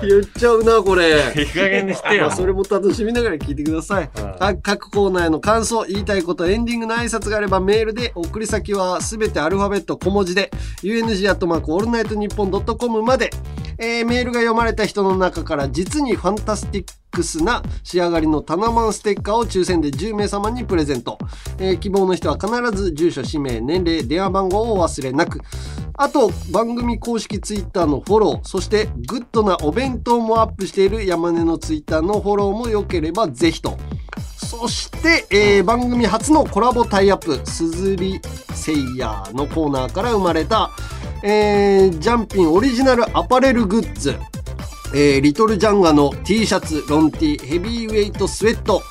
言っちゃうな、これ。いい加減にしてよまあ。それも楽しみながら聞いてください。あ各コーナーへの感想、言いたいこと、エンディングの挨拶があればメールで、送り先はすべてアルファベット小文字で、UNG アットマークオールナイトニッポンドットコムまで、えーメールが読まれた人の中から実にファンタスティックスな仕上がりのタナマンステッカーを抽選で10名様にプレゼント。えー希望の人は必ず住所、氏名、年齢、電話番号をお忘れなく。あと、番組公式ツイッターのフォロー、そしてグッドなお弁当もアップしている山根のツイッターのフォローも良ければぜひと。そして、えー番組初のコラボタイアップ、すずりセイヤーのコーナーから生まれた、えージャンピンオリジナルアパレルグッズ、えーリトルジャンガの T シャツ、ロン T、ヘビーウェイトスウェット、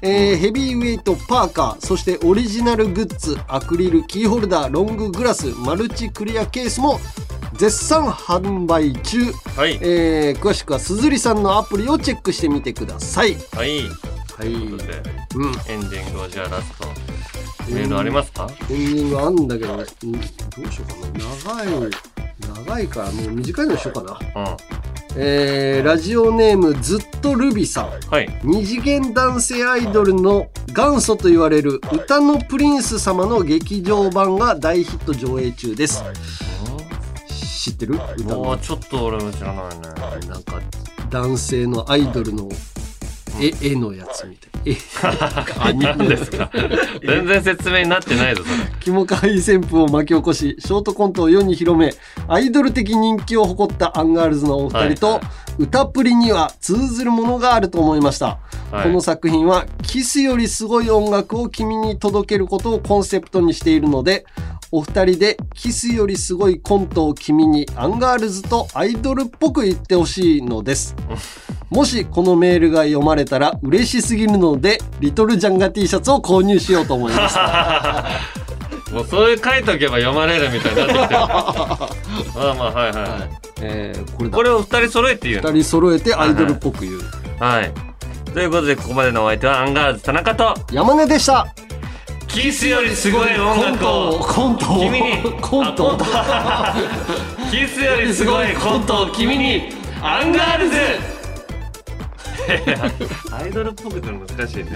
えーヘビーウェイトパーカー、そしてオリジナルグッズ、アクリルキーホルダー、ロンググラス、マルチクリアケースも絶賛販売中。はい。えー詳しくはすずりさんのアプリをチェックしてみてください。はい。はい。ということで、うん。エンディングをじゃあラスト、メールありますか？エンディングあんだけど、うんどうしようかな。長い、長いからもう短いのにしようかな。うん。えー、ラジオネームずっとルビさん。はい。二次元男性アイドルの元祖と言われる歌のプリンス様の劇場版が大ヒット上映中です。知ってる？うたのもうちょっと俺も知らないね。なんか男性のアイドルの絵絵のやつみたい。絵アニメ [laughs] 何ですか [laughs] 全然説明になってないぞ、それ。キモ可愛い旋風を巻き起こし、ショートコントを世に広め、アイドル的人気を誇ったアンガールズのお二人と、はいはいうたプリには通ずるものがあると思いました。はいこの作品は、キスよりすごい音楽を君に届けることをコンセプトにしているので、お二人でキスよりすごいコントを君にアンガールズとアイドルっぽく言ってほしいのです。[laughs] もしこのメールが読まれたら嬉しすぎるので、リトルジャンガ T シャツを購入しようと思います。[laughs] もうそういう書いとけば読まれるみたいになってきてる。あ [laughs] あまあはいはい、はい、えー、これだ。これを二人揃えて言う。の二人揃えてアイドルっぽく言う、はい。ということでここまでのお相手はアンガールズ田中と山根でした。キスよりすごい音楽を。コントを君に。コントあコント。[laughs] キスよりすごいコントを君に。アンガールズ [laughs] アイドルっぽくても難しいね。